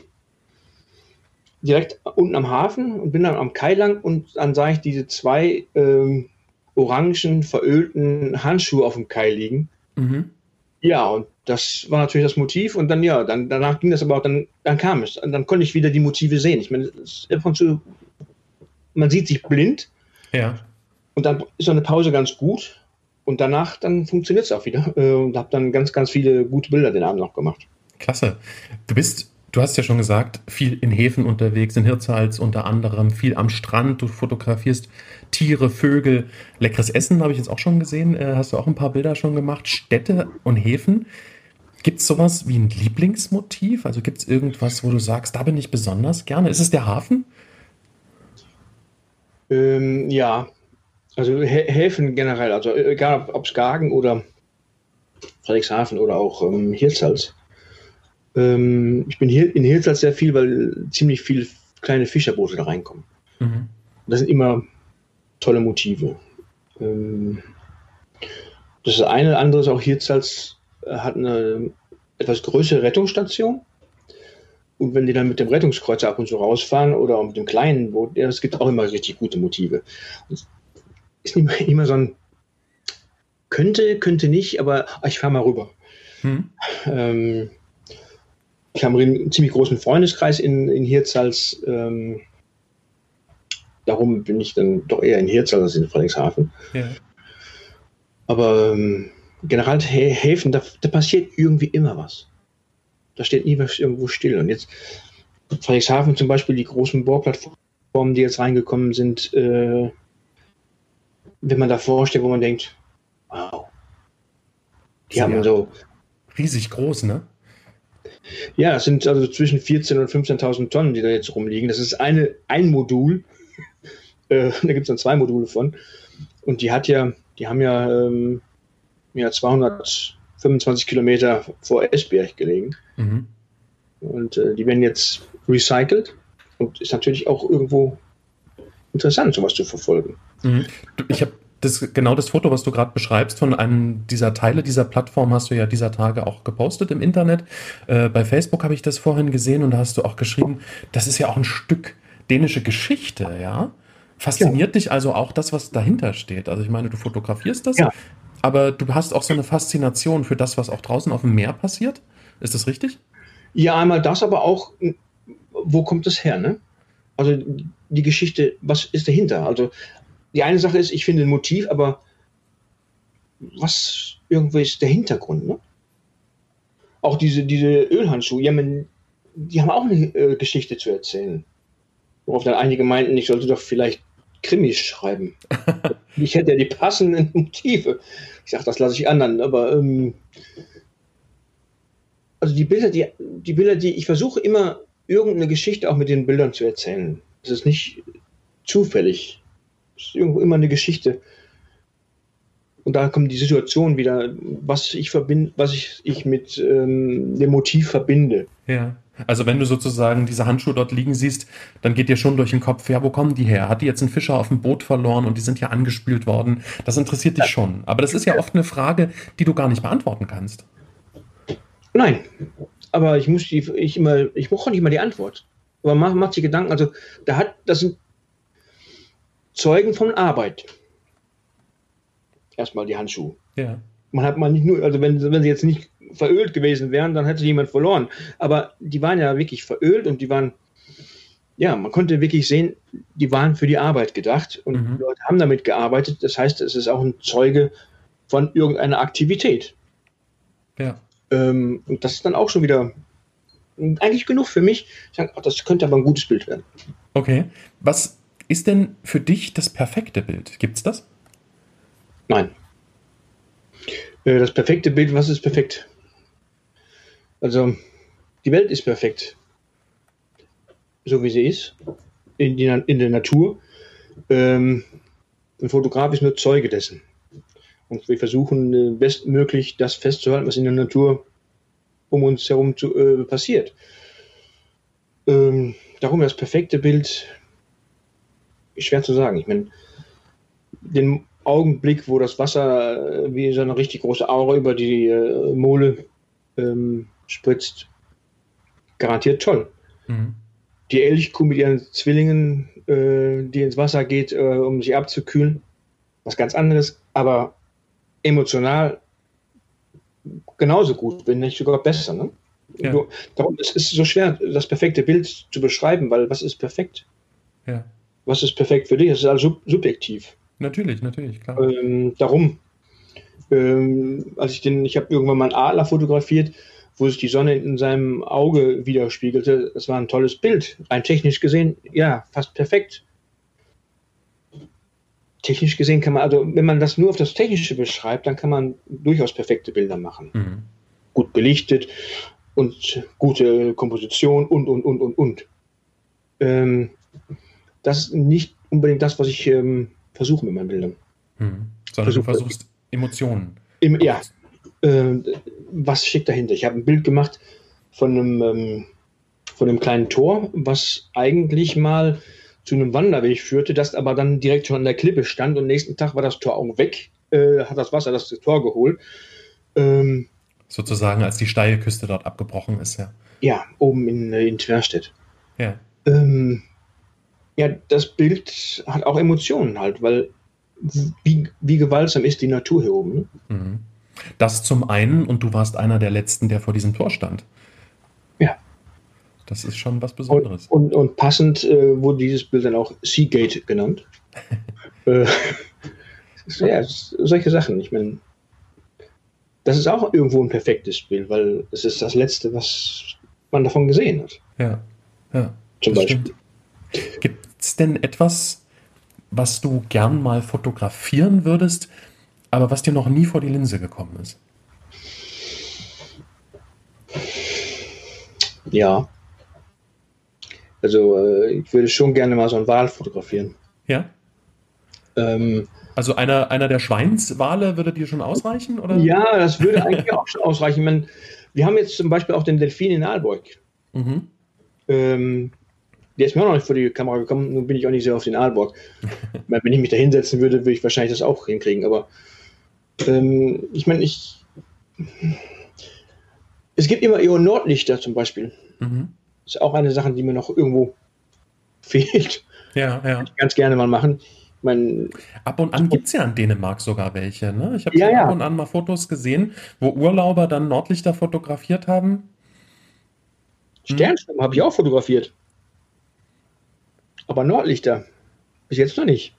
[SPEAKER 3] direkt unten am Hafen und bin dann am Kai lang und dann sah ich diese zwei ähm, orangen, verölten Handschuhe auf dem Kai liegen. Mhm. Ja, und das war natürlich das Motiv. Und dann, ja, dann, danach ging das aber auch, dann, dann kam es. Und dann konnte ich wieder die Motive sehen. Ich meine, ab und zu, man sieht sich blind. Ja. Und dann ist so eine Pause ganz gut. Und danach, dann funktioniert es auch wieder. Äh, und habe dann ganz, ganz viele gute Bilder den Abend noch gemacht.
[SPEAKER 1] Klasse. Du bist Du hast ja schon gesagt, viel in Häfen unterwegs, in Hirtshals unter anderem, viel am Strand. Du fotografierst Tiere, Vögel, leckeres Essen habe ich jetzt auch schon gesehen. Äh, hast du auch ein paar Bilder schon gemacht? Städte und Häfen. Gibt es sowas wie ein Lieblingsmotiv? Also gibt es irgendwas, wo du sagst, da bin ich besonders gerne? Ist es der Hafen?
[SPEAKER 3] Ähm, ja, also Häfen generell, also egal ob es Gagen oder Friedrichshafen oder auch ähm, Hirtshals. Ähm, ich bin hier in Hirtshals sehr viel, weil ziemlich viele kleine Fischerboote da reinkommen. Mhm. Das sind immer tolle Motive. Ähm, das eine, andere ist auch Hirtshals äh, hat eine etwas größere Rettungsstation. Und wenn die dann mit dem Rettungskreuzer ab und zu rausfahren oder mit dem kleinen Boot, ja, es gibt auch immer richtig gute Motive. Und ist immer, immer so ein könnte, könnte nicht, aber ich fahre mal rüber. Hm. Ähm, ich habe einen ziemlich großen Freundeskreis in, in Hirtshals. Ähm, darum bin ich dann doch eher in Hirtshals als in Friedrichshafen. Ja. Aber ähm, generell Häfen, da, da, passiert irgendwie immer was. Da steht nie was irgendwo still. Und jetzt Friedrichshafen zum Beispiel, die großen Bohrplattformen, die jetzt reingekommen sind, äh, wenn man da vorstellt, wo man denkt, wow, die haben ja so.
[SPEAKER 1] Riesig groß, ne?
[SPEAKER 3] Ja, es sind also zwischen 14.000 und 15.000 Tonnen, die da jetzt rumliegen. Das ist eine, ein Modul. Äh, da gibt es dann zwei Module von. Und die hat ja, die haben ja, ähm, ja 225 Kilometer vor Esbjerg gelegen. Mhm. Und äh, die werden jetzt recycelt. Und ist natürlich auch irgendwo interessant, sowas zu verfolgen.
[SPEAKER 1] Mhm. Ich habe das, genau das Foto, was du gerade beschreibst, von einem dieser Teile dieser Plattform hast du ja dieser Tage auch gepostet im Internet. Äh, bei Facebook habe ich das vorhin gesehen und da hast du auch geschrieben, das ist ja auch ein Stück dänische Geschichte, ja? Fasziniert ja. dich also auch das, was dahinter steht? Also ich meine, du fotografierst das, ja. aber du hast auch so eine Faszination für das, was auch draußen auf dem Meer passiert? Ist das richtig?
[SPEAKER 3] Ja, einmal das, aber auch, wo kommt es her, ne? Also die Geschichte, was ist dahinter? Also die eine Sache ist, ich finde ein Motiv, aber was irgendwie ist der Hintergrund, ne? Auch diese, diese Ölhandschuhe, ja, man, die haben auch eine äh, Geschichte zu erzählen. Worauf dann einige meinten, ich sollte doch vielleicht Krimis schreiben. ich hätte ja die passenden Motive. Ich sage, das lasse ich anderen, aber ähm, also die Bilder, die, die Bilder, die ich versuche immer irgendeine Geschichte auch mit den Bildern zu erzählen. Es ist nicht zufällig. Ist irgendwo immer eine Geschichte. Und da kommt die Situation wieder, was ich verbinde, was ich, ich mit ähm, dem Motiv verbinde.
[SPEAKER 1] Ja. Also wenn du sozusagen diese Handschuhe dort liegen siehst, dann geht dir schon durch den Kopf, ja, wo kommen die her? Hat die jetzt einen Fischer auf dem Boot verloren und die sind ja angespült worden? Das interessiert dich schon. Aber das ist ja oft eine Frage, die du gar nicht beantworten kannst.
[SPEAKER 3] Nein, aber ich muss die, ich immer, ich brauche nicht mal die Antwort. Aber macht mach sich Gedanken, also da hat, das sind Zeugen von Arbeit. Erstmal die Handschuhe. Ja. Man hat mal nicht nur, also wenn, wenn sie jetzt nicht verölt gewesen wären, dann hätte jemand verloren. Aber die waren ja wirklich verölt und die waren, ja, man konnte wirklich sehen, die waren für die Arbeit gedacht und mhm. die Leute haben damit gearbeitet. Das heißt, es ist auch ein Zeuge von irgendeiner Aktivität. Ja. Ähm, und das ist dann auch schon wieder eigentlich genug für mich. Ich sage, ach, das könnte aber ein gutes Bild werden.
[SPEAKER 1] Okay. Was ist denn für dich das perfekte Bild? Gibt es das?
[SPEAKER 3] Nein. Äh, das perfekte Bild, was ist perfekt? Also, die Welt ist perfekt. So wie sie ist. In, die, in der Natur. Ähm, ein Fotograf ist nur Zeuge dessen. Und wir versuchen äh, bestmöglich das festzuhalten, was in der Natur um uns herum zu, äh, passiert. Ähm, darum das perfekte Bild schwer zu sagen. Ich meine, den Augenblick, wo das Wasser äh, wie so eine richtig große Aura über die äh, Mole ähm, spritzt, garantiert toll. Mhm. Die Elchkuh mit ihren Zwillingen, äh, die ins Wasser geht, äh, um sich abzukühlen, was ganz anderes, aber emotional genauso gut, wenn nicht sogar besser. Ne? Ja. Darum ist es so schwer, das perfekte Bild zu beschreiben, weil was ist perfekt? Ja. Was ist perfekt für dich? Das ist also subjektiv.
[SPEAKER 1] Natürlich, natürlich, klar.
[SPEAKER 3] Ähm, darum, ähm, als ich den, ich habe irgendwann mal einen Adler fotografiert, wo sich die Sonne in seinem Auge widerspiegelte. Das war ein tolles Bild. Rein technisch gesehen, ja, fast perfekt technisch gesehen kann man, also wenn man das nur auf das Technische beschreibt, dann kann man durchaus perfekte Bilder machen. Mhm. Gut belichtet und gute Komposition und, und, und, und, und. Ähm, das ist nicht unbedingt das, was ich ähm, versuche mit meinen Bildern.
[SPEAKER 1] Mhm. Sondern Versuch, du versuchst Emotionen.
[SPEAKER 3] Im, ja. Äh, was steckt dahinter? Ich habe ein Bild gemacht von einem, ähm, von einem kleinen Tor, was eigentlich mal zu einem Wanderweg führte, das aber dann direkt schon an der Klippe stand und nächsten Tag war das Tor auch weg, äh, hat das Wasser das Tor geholt.
[SPEAKER 1] Ähm, Sozusagen, als die steile Küste dort abgebrochen ist, ja.
[SPEAKER 3] Ja, oben in, äh, in Twerstedt. Ja. Ähm, ja, das Bild hat auch Emotionen halt, weil wie, wie gewaltsam ist die Natur hier oben. Ne? Mhm.
[SPEAKER 1] Das zum einen, und du warst einer der letzten, der vor diesem Tor stand.
[SPEAKER 3] Ja.
[SPEAKER 1] Das ist schon was Besonderes.
[SPEAKER 3] Und, und, und passend äh, wurde dieses Bild dann auch Seagate genannt. äh, ja, solche Sachen. Ich meine, das ist auch irgendwo ein perfektes Bild, weil es ist das Letzte, was man davon gesehen hat.
[SPEAKER 1] Ja, ja. Zum Beispiel. Gibt es denn etwas, was du gern mal fotografieren würdest, aber was dir noch nie vor die Linse gekommen ist?
[SPEAKER 3] Ja. Also äh, ich würde schon gerne mal so einen Wal fotografieren.
[SPEAKER 1] Ja. Ähm, also einer, einer der Schweinswale würde dir schon ausreichen? Oder?
[SPEAKER 3] Ja, das würde eigentlich auch schon ausreichen. Man, wir haben jetzt zum Beispiel auch den Delfin in Aalborg. Mhm. Ähm, Der ist mir auch noch nicht vor die Kamera gekommen, nun bin ich auch nicht sehr auf den Aalborg. Wenn ich mich da hinsetzen würde, würde ich wahrscheinlich das auch hinkriegen. Aber ähm, ich meine, ich. Es gibt immer eher Nordlichter zum Beispiel. Mhm. Das ist auch eine Sache, die mir noch irgendwo fehlt.
[SPEAKER 1] Ja, ja.
[SPEAKER 3] Ganz gerne mal machen.
[SPEAKER 1] Mein, ab und an gibt es ja in Dänemark sogar welche. Ne? Ich habe
[SPEAKER 3] ja, ja.
[SPEAKER 1] ab und an mal Fotos gesehen, wo Urlauber dann Nordlichter fotografiert haben.
[SPEAKER 3] Sternschnuppen hm. habe ich auch fotografiert. Aber Nordlichter bis jetzt noch nicht.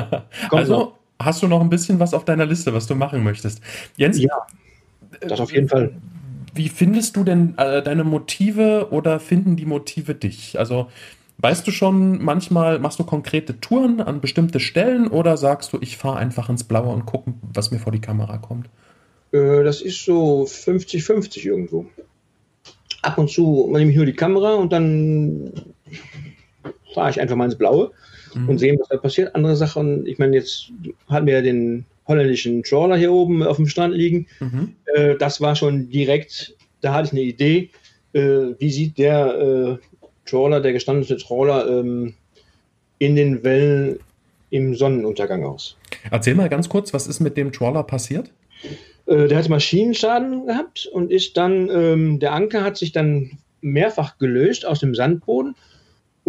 [SPEAKER 1] also noch. hast du noch ein bisschen was auf deiner Liste, was du machen möchtest.
[SPEAKER 3] Jens, ja, das auf jeden Fall.
[SPEAKER 1] Wie findest du denn äh, deine Motive oder finden die Motive dich? Also Weißt du schon, manchmal machst du konkrete Touren an bestimmte Stellen oder sagst du, ich fahre einfach ins Blaue und gucke, was mir vor die Kamera kommt?
[SPEAKER 3] Äh, das ist so 50-50 irgendwo. Ab und zu nehme ich nur die Kamera und dann fahre ich einfach mal ins Blaue mhm. und sehe, was da passiert. Andere Sachen, ich meine, jetzt hatten wir ja den holländischen Trawler hier oben auf dem Strand liegen. Mhm. Äh, das war schon direkt, da hatte ich eine Idee, äh, wie sieht der Trawler, der gestandene Trawler ähm, in den Wellen im Sonnenuntergang aus.
[SPEAKER 1] Erzähl mal ganz kurz, was ist mit dem Trawler passiert?
[SPEAKER 3] Äh, der hat Maschinenschaden gehabt und ist dann, ähm, der Anker hat sich dann mehrfach gelöst aus dem Sandboden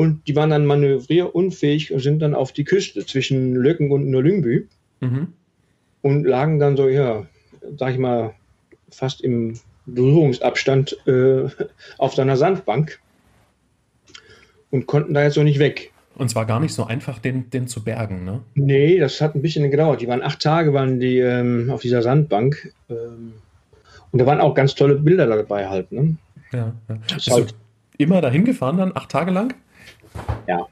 [SPEAKER 3] und die waren dann manövrierunfähig und sind dann auf die Küste zwischen Löcken und Nolyngbü mhm. und lagen dann so, ja, sag ich mal, fast im Berührungsabstand äh, auf seiner Sandbank und konnten da jetzt so nicht weg.
[SPEAKER 1] Und zwar gar nicht so einfach, den, den zu bergen, ne?
[SPEAKER 3] Nee, das hat ein bisschen gedauert. Die waren acht Tage waren die ähm, auf dieser Sandbank. Ähm, und da waren auch ganz tolle Bilder dabei halt, ne?
[SPEAKER 1] Ja. ja. Bist halt, immer dahin gefahren dann, acht Tage lang?
[SPEAKER 3] Ja.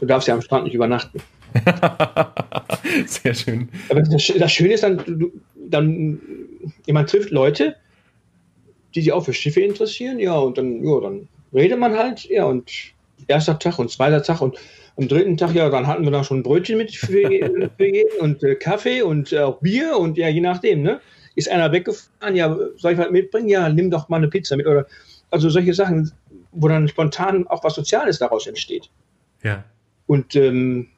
[SPEAKER 3] Du darfst ja am Strand nicht übernachten.
[SPEAKER 1] Sehr schön.
[SPEAKER 3] Aber das, das Schöne ist dann, du, dann, man trifft Leute, die sich auch für Schiffe interessieren, ja, und dann, ja, dann redet man halt, ja, und erster Tag und zweiter Tag und am dritten Tag, ja, dann hatten wir da schon Brötchen mit für, für jeden und äh, Kaffee und äh, auch Bier und ja, je nachdem, ne? Ist einer weggefahren, ja, soll ich was mitbringen? Ja, nimm doch mal eine Pizza mit oder also solche Sachen, wo dann spontan auch was Soziales daraus entsteht.
[SPEAKER 1] Ja.
[SPEAKER 3] Und ähm,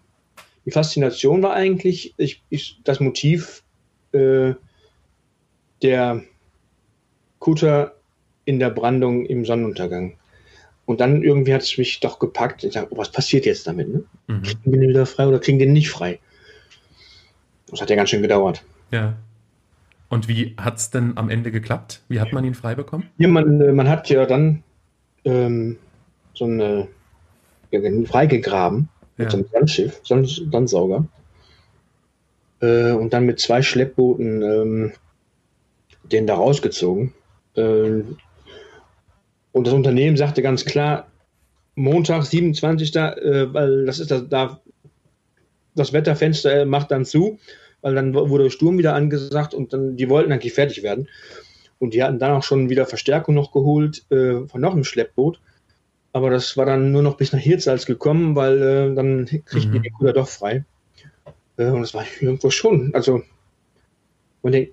[SPEAKER 3] die Faszination war eigentlich ich, ich, das Motiv äh, der Kutter in der Brandung im Sonnenuntergang. Und dann irgendwie hat es mich doch gepackt. Ich dachte, oh, was passiert jetzt damit? Ne? Mhm. Kriegen wir den wieder frei oder kriegen den nicht frei? Das hat ja ganz schön gedauert.
[SPEAKER 1] Ja. Und wie hat es denn am Ende geklappt? Wie hat man ihn frei bekommen?
[SPEAKER 3] Ja, man, äh, man hat ja dann ähm, so eine ja, freigegraben ja. mit so einem Sandschiff, Sandsauger. Äh, und dann mit zwei Schleppbooten ähm, den da rausgezogen. Äh, und das Unternehmen sagte ganz klar, Montag, 27. Äh, weil das ist das, da, das Wetterfenster äh, macht dann zu, weil dann wurde Sturm wieder angesagt und dann, die wollten eigentlich fertig werden. Und die hatten dann auch schon wieder Verstärkung noch geholt äh, von noch einem Schleppboot. Aber das war dann nur noch bis nach Hirtshals gekommen, weil äh, dann kriegten mhm. die Kuder doch frei. Äh, und das war irgendwo schon. Also, man denkt,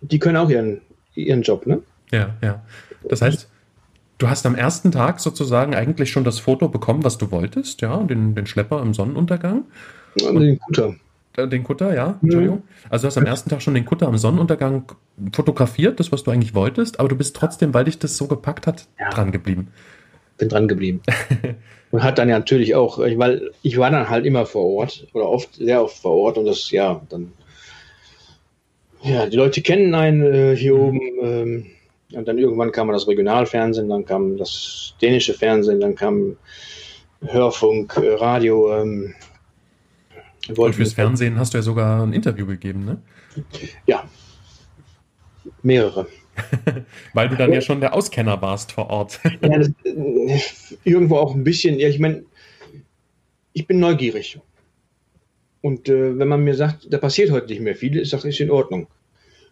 [SPEAKER 3] die können auch ihren, ihren Job, ne?
[SPEAKER 1] Ja, ja. Das heißt, Du hast am ersten Tag sozusagen eigentlich schon das Foto bekommen, was du wolltest, ja, den, den Schlepper im Sonnenuntergang.
[SPEAKER 3] Und den Kutter.
[SPEAKER 1] Äh, den Kutter, ja, Entschuldigung. Mhm. Also du hast am ersten Tag schon den Kutter am Sonnenuntergang fotografiert, das, was du eigentlich wolltest, aber du bist trotzdem, weil dich das so gepackt hat, ja. dran geblieben.
[SPEAKER 3] Bin dran geblieben. und hat dann ja natürlich auch, weil ich war dann halt immer vor Ort oder oft, sehr oft vor Ort und das, ja, dann, ja, die Leute kennen einen äh, hier mhm. oben. Ähm, und dann irgendwann kam das Regionalfernsehen, dann kam das dänische Fernsehen, dann kam Hörfunk, äh, Radio. Ähm,
[SPEAKER 1] und fürs Fernsehen hast du ja sogar ein Interview gegeben, ne?
[SPEAKER 3] Ja. Mehrere.
[SPEAKER 1] Weil du dann ja. ja schon der Auskenner warst vor Ort.
[SPEAKER 3] ja, das, äh, irgendwo auch ein bisschen, ja, ich meine, ich bin neugierig. Und äh, wenn man mir sagt, da passiert heute nicht mehr viel, ist das ist in Ordnung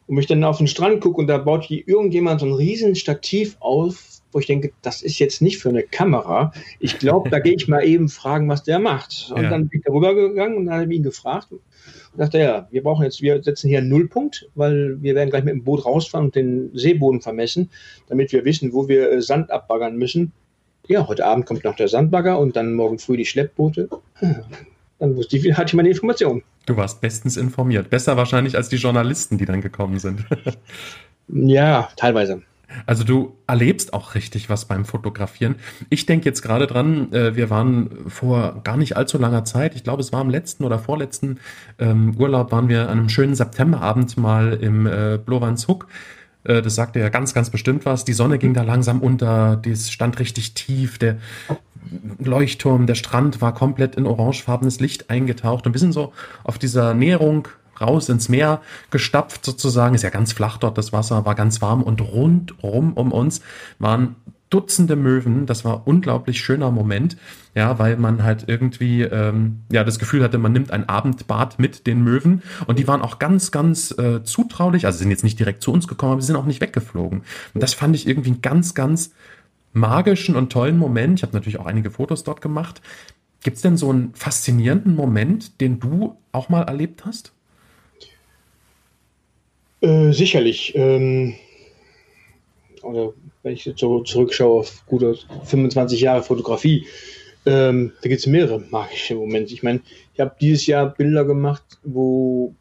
[SPEAKER 3] und mich dann auf den Strand gucke und da baut hier irgendjemand so ein riesen Stativ auf, wo ich denke, das ist jetzt nicht für eine Kamera. Ich glaube, da gehe ich mal eben fragen, was der macht. Und ja. dann bin ich darüber gegangen und dann habe ich ihn gefragt und dachte, ja, wir brauchen jetzt, wir setzen hier einen Nullpunkt, weil wir werden gleich mit dem Boot rausfahren und den Seeboden vermessen, damit wir wissen, wo wir äh, Sand abbaggern müssen. ja, heute Abend kommt noch der Sandbagger und dann morgen früh die Schleppboote. Dann wusste ich, hatte ich meine Informationen.
[SPEAKER 1] Du warst bestens informiert. Besser wahrscheinlich als die Journalisten, die dann gekommen sind.
[SPEAKER 3] ja, teilweise.
[SPEAKER 1] Also du erlebst auch richtig was beim Fotografieren. Ich denke jetzt gerade dran, äh, wir waren vor gar nicht allzu langer Zeit, ich glaube es war im letzten oder vorletzten ähm, Urlaub, waren wir an einem schönen Septemberabend mal im äh, Blovanshoek. Äh, das sagte ja ganz, ganz bestimmt was. Die Sonne ging da langsam unter, das stand richtig tief, der Leuchtturm, der Strand war komplett in orangefarbenes Licht eingetaucht und wir sind so auf dieser Näherung raus ins Meer gestapft sozusagen. Ist ja ganz flach dort das Wasser, war ganz warm und rundrum um uns waren Dutzende Möwen. Das war unglaublich schöner Moment, ja, weil man halt irgendwie ähm, ja das Gefühl hatte, man nimmt ein Abendbad mit den Möwen und die waren auch ganz, ganz äh, zutraulich. Also sind jetzt nicht direkt zu uns gekommen, aber sie sind auch nicht weggeflogen. Und das fand ich irgendwie einen ganz, ganz magischen und tollen Moment. Ich habe natürlich auch einige Fotos dort gemacht. Gibt es denn so einen faszinierenden Moment, den du auch mal erlebt hast?
[SPEAKER 3] Äh, sicherlich. Ähm, oder wenn ich jetzt so zurückschaue auf gute 25 Jahre Fotografie, ähm, da gibt es mehrere magische Momente. Ich meine, ich habe dieses Jahr Bilder gemacht, wo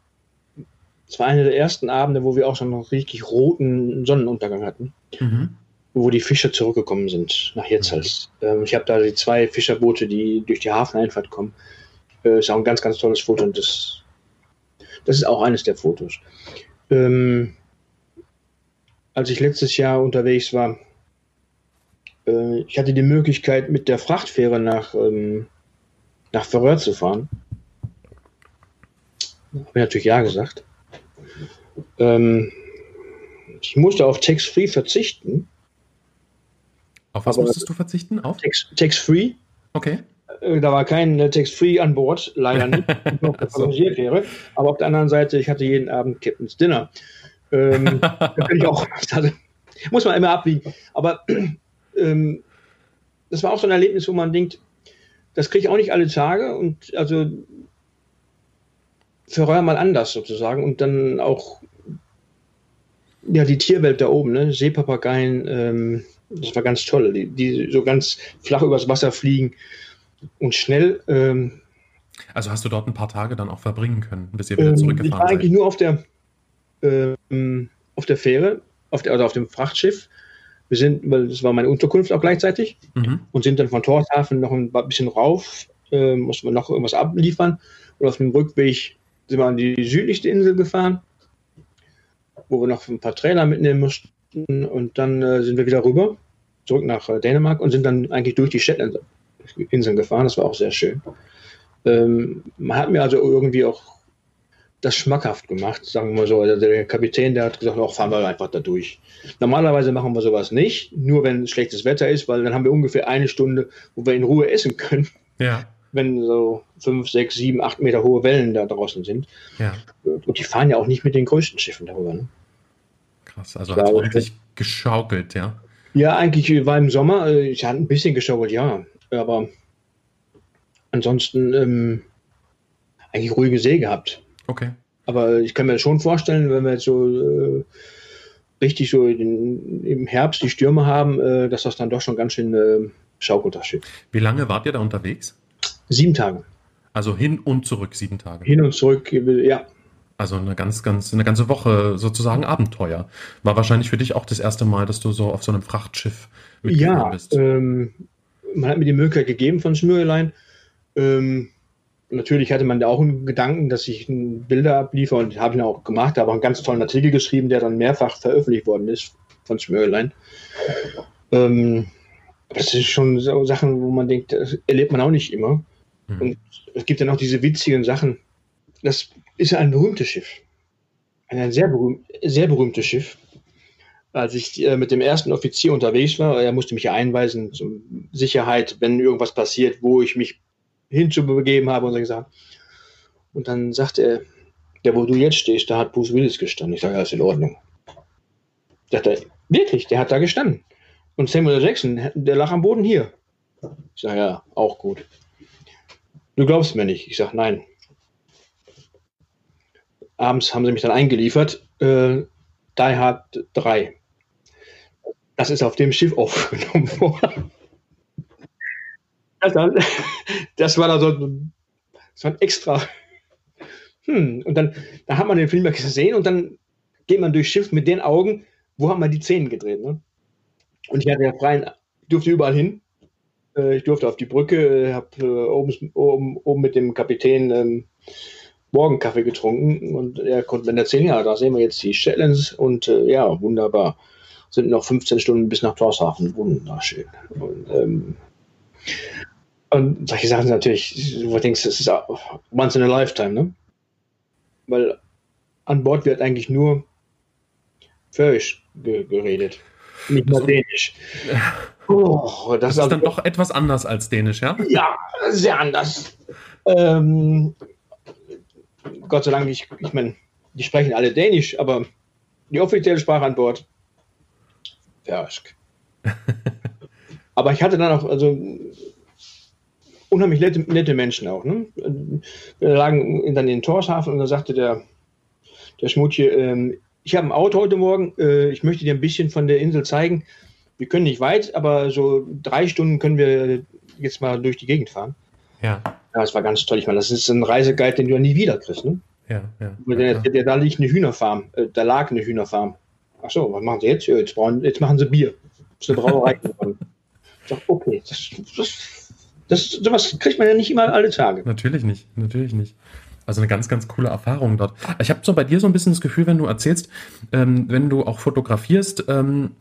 [SPEAKER 3] es war einer der ersten Abende, wo wir auch schon noch richtig roten Sonnenuntergang hatten, mhm. wo die Fischer zurückgekommen sind nach Jetzals. Mhm. Ähm, ich habe da die zwei Fischerboote, die durch die Hafeneinfahrt kommen. Äh, ist auch ein ganz, ganz tolles Foto und das, das ist auch eines der Fotos. Ähm, als ich letztes Jahr unterwegs war, äh, ich hatte die Möglichkeit, mit der Frachtfähre nach, ähm, nach Färöer zu fahren. Habe ich natürlich ja gesagt. Ähm, ich musste auf Tax-Free verzichten.
[SPEAKER 1] Auf was musstest du verzichten? Auf?
[SPEAKER 3] Tax-Free.
[SPEAKER 1] Okay.
[SPEAKER 3] Äh, da war kein äh, Text-Free an Bord, leider nicht, noch wäre. Aber auf der anderen Seite, ich hatte jeden Abend Captain's Dinner. Ähm, ich auch, also, muss man immer abwiegen. Aber ähm, das war auch so ein Erlebnis, wo man denkt, das kriege ich auch nicht alle Tage und also Färöer mal anders sozusagen und dann auch ja die Tierwelt da oben, ne? Seepapageien, ähm, das war ganz toll, die, die so ganz flach übers Wasser fliegen und schnell. Ähm,
[SPEAKER 1] also hast du dort ein paar Tage dann auch verbringen können, bis ihr wieder ähm, zurückgefahren
[SPEAKER 3] seid? Ich war eigentlich nur auf der, ähm, auf der Fähre, auf der, also auf dem Frachtschiff. Wir sind, weil das war meine Unterkunft auch gleichzeitig, mhm. und sind dann von Torshafen noch ein bisschen rauf, äh, mussten wir noch irgendwas abliefern. Und auf dem Rückweg sind wir an die südlichste Insel gefahren, wo wir noch ein paar Trailer mitnehmen mussten. Und dann äh, sind wir wieder rüber, zurück nach äh, Dänemark und sind dann eigentlich durch die Shetland Inseln gefahren. Das war auch sehr schön. Ähm, man hat mir also irgendwie auch das schmackhaft gemacht, sagen wir mal so. Also der Kapitän, der hat gesagt, auch fahren wir einfach da durch. Normalerweise machen wir sowas nicht, nur wenn schlechtes Wetter ist, weil dann haben wir ungefähr eine Stunde, wo wir in Ruhe essen können.
[SPEAKER 1] Ja.
[SPEAKER 3] Wenn so fünf, sechs, sieben, acht Meter hohe Wellen da draußen sind.
[SPEAKER 1] Ja.
[SPEAKER 3] Und die fahren ja auch nicht mit den größten Schiffen darüber. Ne?
[SPEAKER 1] Krass, also hat ordentlich geschaukelt, ja.
[SPEAKER 3] Ja, eigentlich war im Sommer, äh, ich hatte ein bisschen geschaukelt, ja. Aber ansonsten ähm, eigentlich ruhige See gehabt.
[SPEAKER 1] Okay.
[SPEAKER 3] Aber ich kann mir schon vorstellen, wenn wir jetzt so äh, richtig so in, im Herbst die Stürme haben, äh, dass das dann doch schon ganz schön äh, schaukelt, das Schiff.
[SPEAKER 1] Wie lange wart ihr da unterwegs?
[SPEAKER 3] Sieben Tage.
[SPEAKER 1] Also hin und zurück sieben Tage.
[SPEAKER 3] Hin und zurück, ja.
[SPEAKER 1] Also eine ganz, ganz, eine ganze Woche sozusagen Abenteuer. War wahrscheinlich für dich auch das erste Mal, dass du so auf so einem Frachtschiff
[SPEAKER 3] mitgefahren ja, bist. Ähm, man hat mir die Möglichkeit gegeben von Schnürlein. Ähm, natürlich hatte man da auch einen Gedanken, dass ich Bilder abliefere und habe ihn auch gemacht, aber einen ganz tollen Artikel geschrieben, der dann mehrfach veröffentlicht worden ist von Schmörlein. Ähm, das sind schon so Sachen, wo man denkt, das erlebt man auch nicht immer. Mhm. Und es gibt dann auch diese witzigen Sachen. Das ist ja ein berühmtes Schiff. Ein sehr, berühmt, sehr berühmtes Schiff als ich äh, mit dem ersten Offizier unterwegs war, er musste mich einweisen zur Sicherheit, wenn irgendwas passiert, wo ich mich hinzubegeben habe und so gesagt. Und dann sagte er, der, wo du jetzt stehst, da hat Bruce Willis gestanden. Ich sage, ja, ist in Ordnung. Sagt er, wirklich, der hat da gestanden. Und Samuel Jackson, der lag am Boden hier. Ich sage, ja, auch gut. Du glaubst mir nicht. Ich sage, nein. Abends haben sie mich dann eingeliefert. Äh, Die Hard 3. Das ist auf dem Schiff aufgenommen worden. das, war, das war da so das war ein extra. Hm. Und dann da hat man den Film gesehen und dann geht man durchs Schiff mit den Augen, wo haben wir die Szenen gedreht. Ne? Und ich hatte ja freien, durfte überall hin. Äh, ich durfte auf die Brücke, habe äh, oben, oben, oben mit dem Kapitän ähm, Morgenkaffee getrunken und er konnte mir erzählen, ja, da sehen wir jetzt die Challenge und äh, ja, wunderbar. Sind noch 15 Stunden bis nach Torshafen. Wunderschön. Und, ähm, und solche Sachen sind natürlich, wo du denkst, das ist once in a lifetime, ne? Weil an Bord wird eigentlich nur Färöisch geredet. Nicht nur Dänisch.
[SPEAKER 4] Oh, das, das ist also, dann doch etwas anders als Dänisch, ja?
[SPEAKER 3] Ja, sehr anders. Ähm, Gott sei Dank, ich, ich meine, die sprechen alle Dänisch, aber die offizielle Sprache an Bord, Färöisch. aber ich hatte dann auch, also unheimlich nette, nette Menschen auch. Ne? Wir lagen dann in den Torshafen und da sagte der, der Schmutje, ähm, ich habe ein Auto heute Morgen, äh, ich möchte dir ein bisschen von der Insel zeigen. Wir können nicht weit, aber so drei Stunden können wir jetzt mal durch die Gegend fahren.
[SPEAKER 4] Ja. Ja,
[SPEAKER 3] das war ganz toll. Ich meine, das ist ein Reiseguide, den du ja nie wieder kriegst. Ne?
[SPEAKER 4] Ja, ja.
[SPEAKER 3] ja, ja. Da liegt eine Hühnerfarm. Äh, da lag eine Hühnerfarm. Ach so, was machen sie jetzt? Ja, jetzt, brauchen, jetzt machen sie Bier. Das ist eine Brauerei geworden. Ich dachte, okay, das, das, das, sowas kriegt man ja nicht immer alle Tage.
[SPEAKER 4] Natürlich nicht, natürlich nicht. Also eine ganz, ganz coole Erfahrung dort. Ich habe so bei dir so ein bisschen das Gefühl, wenn du erzählst, ähm, wenn du auch fotografierst, ähm,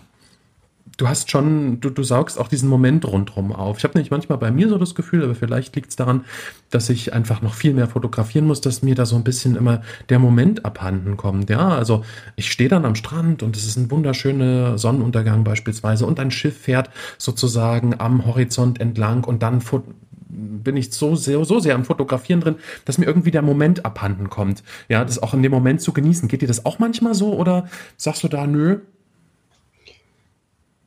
[SPEAKER 4] du hast schon, du, du saugst auch diesen Moment rundherum auf. Ich habe nämlich manchmal bei mir so das Gefühl, aber vielleicht liegt es daran, dass ich einfach noch viel mehr fotografieren muss, dass mir da so ein bisschen immer der Moment abhanden kommt. Ja, also ich stehe dann am Strand und es ist ein wunderschöner Sonnenuntergang beispielsweise und ein Schiff fährt sozusagen am Horizont entlang und dann bin ich so sehr, so sehr am Fotografieren drin, dass mir irgendwie der Moment abhanden kommt. Ja, das auch in dem Moment zu genießen. Geht dir das auch manchmal so oder sagst du da, nö,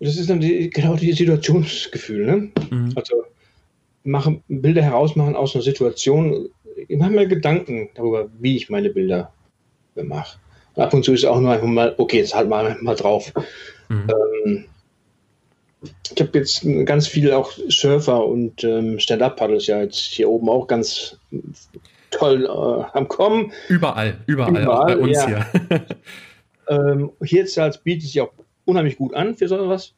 [SPEAKER 3] das ist dann die, genau die Situationsgefühl. Ne? Mhm. Also machen, Bilder herausmachen aus einer Situation. Ich mache mir Gedanken darüber, wie ich meine Bilder mache. Ab und zu ist auch nur einfach mal, okay, jetzt halt mal, mal drauf. Mhm. Ähm, ich habe jetzt ganz viel auch Surfer und ähm, Stand-Up-Paddles ja jetzt hier oben auch ganz toll äh, am Kommen.
[SPEAKER 4] Überall, überall, überall auch bei uns ja. hier.
[SPEAKER 3] ähm, hier jetzt als bietet sich auch unheimlich gut an für sowas.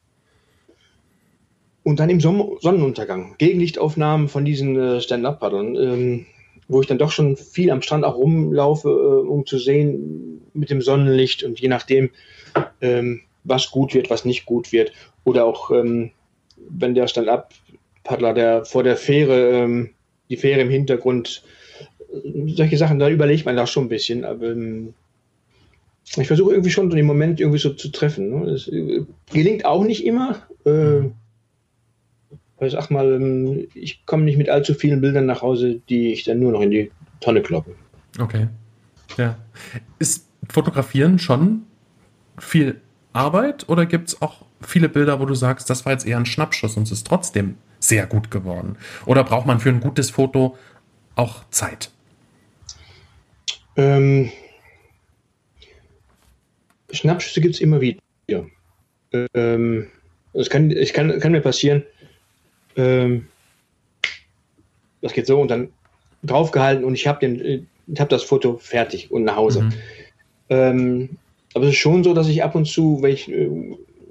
[SPEAKER 3] Und dann im Sonnenuntergang, Gegenlichtaufnahmen von diesen äh, Stand-Up-Paddeln, ähm, wo ich dann doch schon viel am Strand auch rumlaufe, äh, um zu sehen mit dem Sonnenlicht und je nachdem, ähm, was gut wird, was nicht gut wird. Oder auch, ähm, wenn der Stand-Up-Paddler, der vor der Fähre, die Fähre im Hintergrund, äh, solche Sachen, da überlegt man da schon ein bisschen. Aber ich versuche irgendwie schon den Moment irgendwie so zu treffen. Ne? Das äh, gelingt auch nicht immer. Äh, ich sag mal, ähm, ich komme nicht mit allzu vielen Bildern nach Hause, die ich dann nur noch in die Tonne kloppe.
[SPEAKER 4] Okay. Ja. Ist Fotografieren schon viel Arbeit oder gibt es auch viele Bilder, wo du sagst, das war jetzt eher ein Schnappschuss und es ist trotzdem sehr gut geworden? Oder braucht man für ein gutes Foto auch Zeit?
[SPEAKER 3] Ähm, Schnappschüsse gibt es immer wieder. Ähm, es kann, ich kann, kann mir passieren, ähm, das geht so und dann draufgehalten und ich habe äh, hab das Foto fertig und nach Hause. Mhm. Ähm, aber es ist schon so, dass ich ab und zu, wenn ich äh,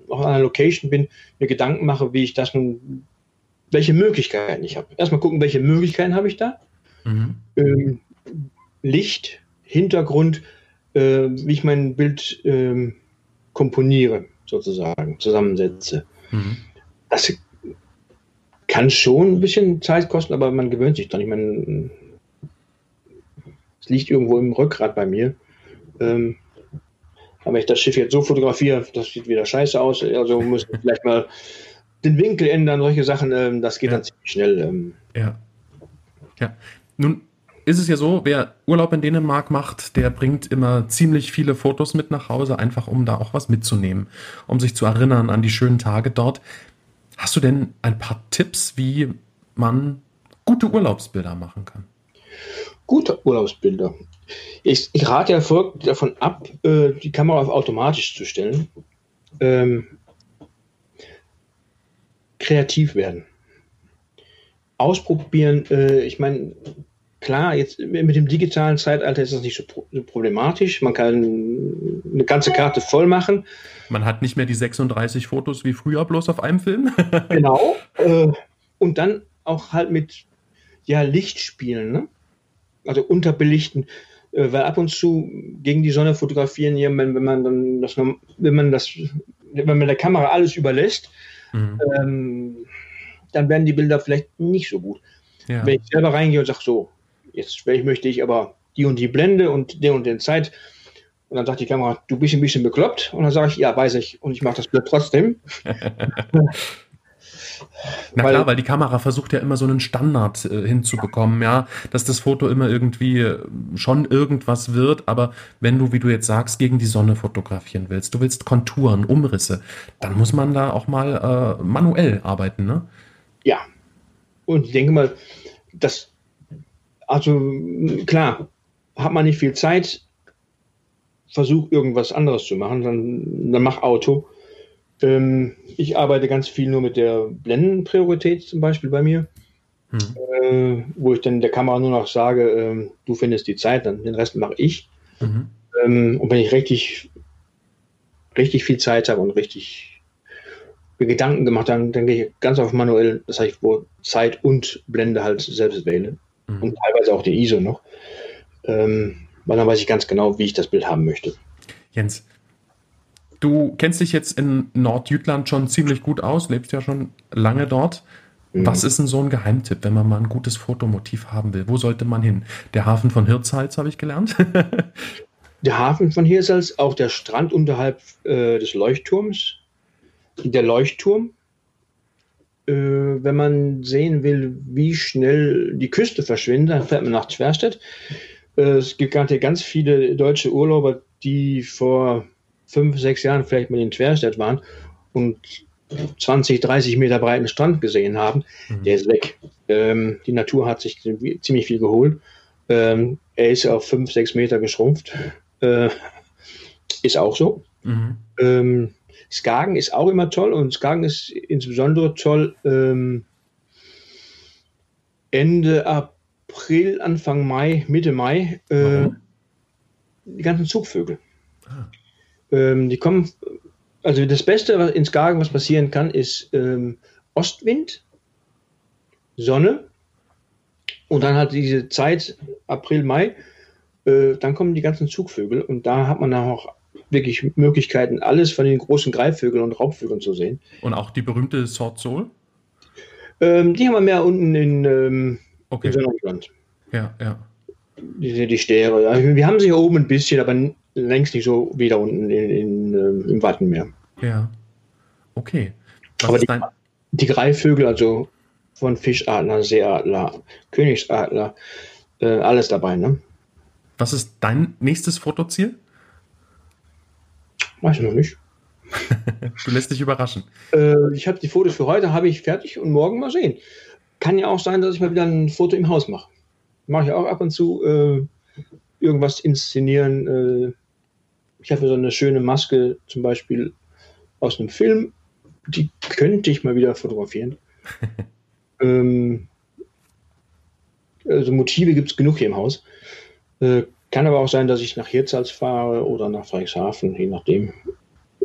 [SPEAKER 3] auf einer Location bin, mir Gedanken mache, wie ich das nun, welche Möglichkeiten ich habe. Erstmal gucken, welche Möglichkeiten habe ich da. Mhm. Ähm, Licht, Hintergrund, äh, wie ich mein Bild äh, komponiere, sozusagen, zusammensetze. Mhm. Das kann schon ein bisschen Zeit kosten, aber man gewöhnt sich dann. Ich meine, es liegt irgendwo im Rückgrat bei mir. Ähm, aber ich das Schiff jetzt so fotografiere, das sieht wieder scheiße aus. Also muss ich vielleicht mal den Winkel ändern, solche Sachen. Ähm, das geht ja. dann ziemlich schnell. Ähm.
[SPEAKER 4] Ja. Ja. Nun ist es ja so, wer Urlaub in Dänemark macht, der bringt immer ziemlich viele Fotos mit nach Hause, einfach um da auch was mitzunehmen, um sich zu erinnern an die schönen Tage dort. Hast du denn ein paar Tipps, wie man gute Urlaubsbilder machen kann?
[SPEAKER 3] Gute Urlaubsbilder. Ich, ich rate Erfolg davon ab, äh, die Kamera auf automatisch zu stellen. Ähm, kreativ werden. ausprobieren. Äh, ich meine, klar, jetzt mit dem digitalen Zeitalter ist das nicht so, problematisch. Man kann eine ganze Karte voll machen.
[SPEAKER 4] Man hat nicht mehr die 36 Fotos wie früher bloß auf einem Film.
[SPEAKER 3] genau. Äh, und dann auch halt mit ja, Lichtspielen, ne? also unterbelichten. Äh, weil ab und zu gegen die Sonne fotografieren, wenn, wenn man dann das, wenn man das, wenn man der Kamera alles überlässt, mhm. ähm, dann werden die Bilder vielleicht nicht so gut. Ja. Wenn ich selber reingehe und sage, so, jetzt möchte ich aber die und die Blende und der und den Zeit. Und dann sagt die Kamera, du bist ein bisschen bekloppt. Und dann sage ich, ja, weiß ich. Und ich mache das Bild trotzdem.
[SPEAKER 4] Na weil, klar, weil die Kamera versucht ja immer so einen Standard äh, hinzubekommen, ja, dass das Foto immer irgendwie äh, schon irgendwas wird, aber wenn du, wie du jetzt sagst, gegen die Sonne fotografieren willst, du willst Konturen, Umrisse, dann muss man da auch mal äh, manuell arbeiten, ne?
[SPEAKER 3] Ja. Und ich denke mal, das, also klar, hat man nicht viel Zeit, versuch irgendwas anderes zu machen, dann, dann mach Auto. Ähm, ich arbeite ganz viel nur mit der Blendenpriorität zum Beispiel bei mir, hm. äh, wo ich dann der Kamera nur noch sage, äh, du findest die Zeit, dann den Rest mache ich. Mhm. Ähm, und wenn ich richtig, richtig viel Zeit habe und richtig Gedanken gemacht habe, dann gehe ich ganz auf manuell, das heißt, wo Zeit und Blende halt selbst wähle. Mhm. Und teilweise auch die ISO noch. Ähm, weil dann weiß ich ganz genau, wie ich das Bild haben möchte.
[SPEAKER 4] Jens, Du kennst dich jetzt in Nordjütland schon ziemlich gut aus, lebst ja schon lange dort. Mhm. Was ist denn so ein Geheimtipp, wenn man mal ein gutes Fotomotiv haben will? Wo sollte man hin? Der Hafen von Hirtshals habe ich gelernt.
[SPEAKER 3] der Hafen von Hirtshals, auch der Strand unterhalb äh, des Leuchtturms, der Leuchtturm. Äh, wenn man sehen will, wie schnell die Küste verschwindet, dann fährt man nach Zwerstedt. Äh, es gibt gerade ganz viele deutsche Urlauber, die vor fünf, sechs Jahren vielleicht mal in Twerstedt waren und 20, 30 Meter breiten Strand gesehen haben, mhm. der ist weg. Ähm, die Natur hat sich ziemlich viel geholt. Ähm, er ist auf 5, 6 Meter geschrumpft. Äh, ist auch so. Mhm. Ähm, Skagen ist auch immer toll und Skagen ist insbesondere toll ähm, Ende April, Anfang Mai, Mitte Mai. Äh, die ganzen Zugvögel. Ah. Ähm, die kommen, also das Beste in Skagen, was passieren kann, ist ähm, Ostwind, Sonne und dann hat diese Zeit April, Mai, äh, dann kommen die ganzen Zugvögel und da hat man auch wirklich Möglichkeiten, alles von den großen Greifvögeln und Raubvögeln zu sehen.
[SPEAKER 4] Und auch die berühmte Sort Sol?
[SPEAKER 3] Ähm, die haben wir mehr unten in, ähm, okay. in.
[SPEAKER 4] Ja, ja.
[SPEAKER 3] Die, die Stäre. Also wir haben sie hier oben ein bisschen, aber längst nicht so wie da unten in, in, äh, im Wattenmeer.
[SPEAKER 4] Ja. Okay.
[SPEAKER 3] Was Aber die, dein... die Greifvögel, also von Fischadler, Seeadler, Königsadler, äh, alles dabei, ne?
[SPEAKER 4] Was ist dein nächstes Fotoziel?
[SPEAKER 3] Weiß ich noch nicht.
[SPEAKER 4] du lässt dich überraschen.
[SPEAKER 3] Äh, ich habe die Fotos für heute habe ich fertig und morgen mal sehen. Kann ja auch sein, dass ich mal wieder ein Foto im Haus mache. Mache ich auch ab und zu äh, irgendwas inszenieren. Äh, ich habe so eine schöne Maske zum Beispiel aus einem Film, die könnte ich mal wieder fotografieren. ähm, also Motive gibt es genug hier im Haus. Äh, kann aber auch sein, dass ich nach Hirtshals fahre oder nach Freihafen, je nachdem.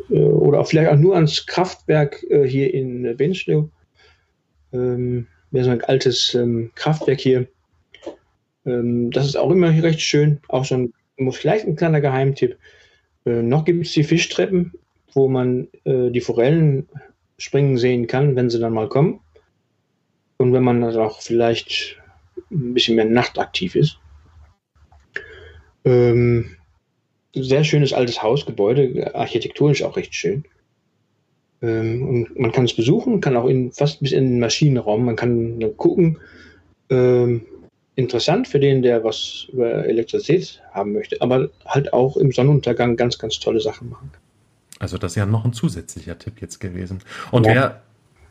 [SPEAKER 3] Äh, oder vielleicht auch nur ans Kraftwerk äh, hier in Benschlew. Ähm, wäre so ein altes ähm, Kraftwerk hier. Ähm, das ist auch immer recht schön. Auch so ein, vielleicht ein kleiner Geheimtipp. Äh, noch gibt es die Fischtreppen, wo man die Forellen springen sehen kann, wenn sie dann mal kommen. Und wenn man dann auch vielleicht ein bisschen mehr nachtaktiv ist. Ähm, sehr schönes altes Hausgebäude, architektonisch auch recht schön. Ähm, und man kann es besuchen, kann auch in, fast bis in den Maschinenraum, man kann gucken, ähm, interessant für den, der was über Elektrizität haben möchte, aber halt auch im Sonnenuntergang ganz, ganz tolle Sachen machen.
[SPEAKER 4] Also das ist ja noch ein zusätzlicher Tipp jetzt gewesen. Und ja. wer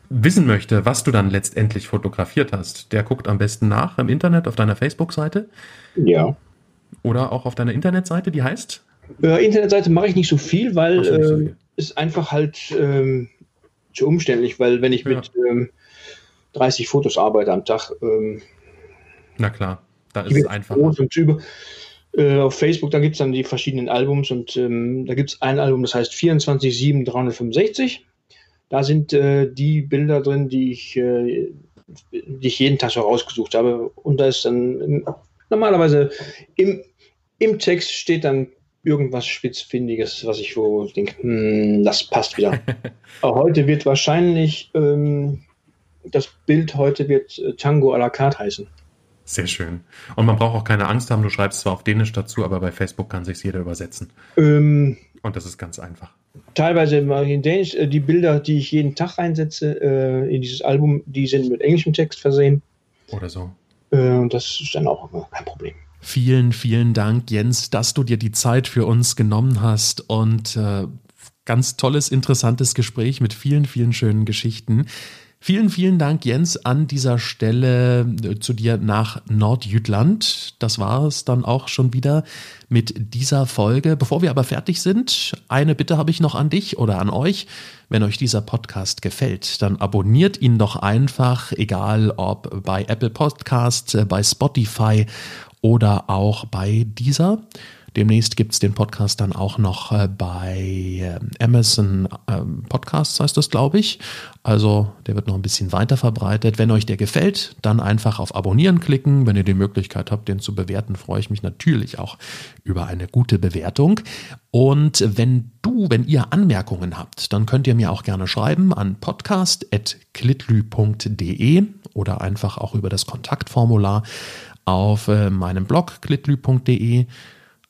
[SPEAKER 4] wissen möchte, was du dann letztendlich fotografiert hast, der guckt am besten nach im Internet auf deiner Facebook-Seite.
[SPEAKER 3] Ja.
[SPEAKER 4] Oder auch auf deiner Internetseite, die heißt?
[SPEAKER 3] Äh, Internetseite mache ich nicht so viel, weil es so äh, ist einfach halt ähm, zu umständlich, weil wenn ich ja. mit ähm, 30 Fotos arbeite am Tag. Ähm,
[SPEAKER 1] Na klar, da ist es einfach.
[SPEAKER 3] Äh, auf Facebook, da gibt es dann die verschiedenen Albums und ähm, da gibt es ein Album, das heißt 24 365. Da sind äh, die Bilder drin, die ich, äh, die ich jeden Tag so rausgesucht habe. Und da ist dann normalerweise im, im Text steht dann irgendwas Spitzfindiges, was ich wo denke, hm, das passt wieder. Heute wird wahrscheinlich ähm, das Bild heute wird äh, Tango à la carte heißen.
[SPEAKER 1] Sehr schön. Und man braucht auch keine Angst haben, du schreibst zwar auf Dänisch dazu, aber bei Facebook kann sich jeder übersetzen.
[SPEAKER 3] Ähm,
[SPEAKER 1] Und das ist ganz einfach.
[SPEAKER 3] Teilweise mache ich in Dänisch. Äh, die Bilder, die ich jeden Tag reinsetze äh, in dieses Album, die sind mit englischem Text versehen.
[SPEAKER 1] Oder so.
[SPEAKER 3] Äh, und das ist dann auch kein Problem.
[SPEAKER 1] Vielen, vielen Dank, Jens, dass du dir die Zeit für uns genommen hast und äh, ganz tolles, interessantes Gespräch mit vielen, vielen schönen Geschichten. Vielen, vielen Dank, Jens, an dieser Stelle äh, zu dir nach Nordjütland. Das war es dann auch schon wieder mit dieser Folge. Bevor wir aber fertig sind, eine Bitte habe ich noch an dich oder an euch. Wenn euch dieser Podcast gefällt, dann abonniert ihn doch einfach, egal ob bei Apple Podcasts, äh, bei Spotify oder auch bei dieser. Demnächst gibt es den Podcast dann auch noch äh, bei äh, Amazon äh, Podcasts, heißt das, glaube ich. Also der wird noch ein bisschen weiter verbreitet. Wenn euch der gefällt, dann einfach auf Abonnieren klicken. Wenn ihr die Möglichkeit habt, den zu bewerten, freue ich mich natürlich auch über eine gute Bewertung. Und wenn du, wenn ihr Anmerkungen habt, dann könnt ihr mir auch gerne schreiben an podcast.klitlü.de oder einfach auch über das Kontaktformular auf äh, meinem Blog klitlü.de.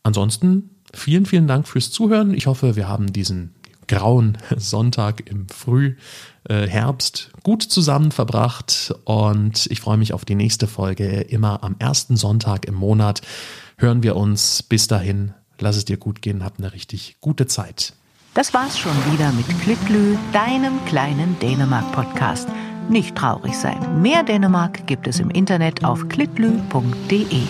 [SPEAKER 1] Ansonsten vielen, vielen Dank fürs Zuhören. Ich hoffe, wir haben diesen grauen Sonntag im Frühherbst gut zusammen verbracht und ich freue mich auf die nächste Folge. Immer am ersten Sonntag im Monat hören wir uns. Bis dahin, lass es dir gut gehen, hab eine richtig gute Zeit.
[SPEAKER 2] Das war's schon wieder mit Klitlü, deinem kleinen Dänemark-Podcast. Nicht traurig sein. Mehr Dänemark gibt es im Internet auf klitlü.de.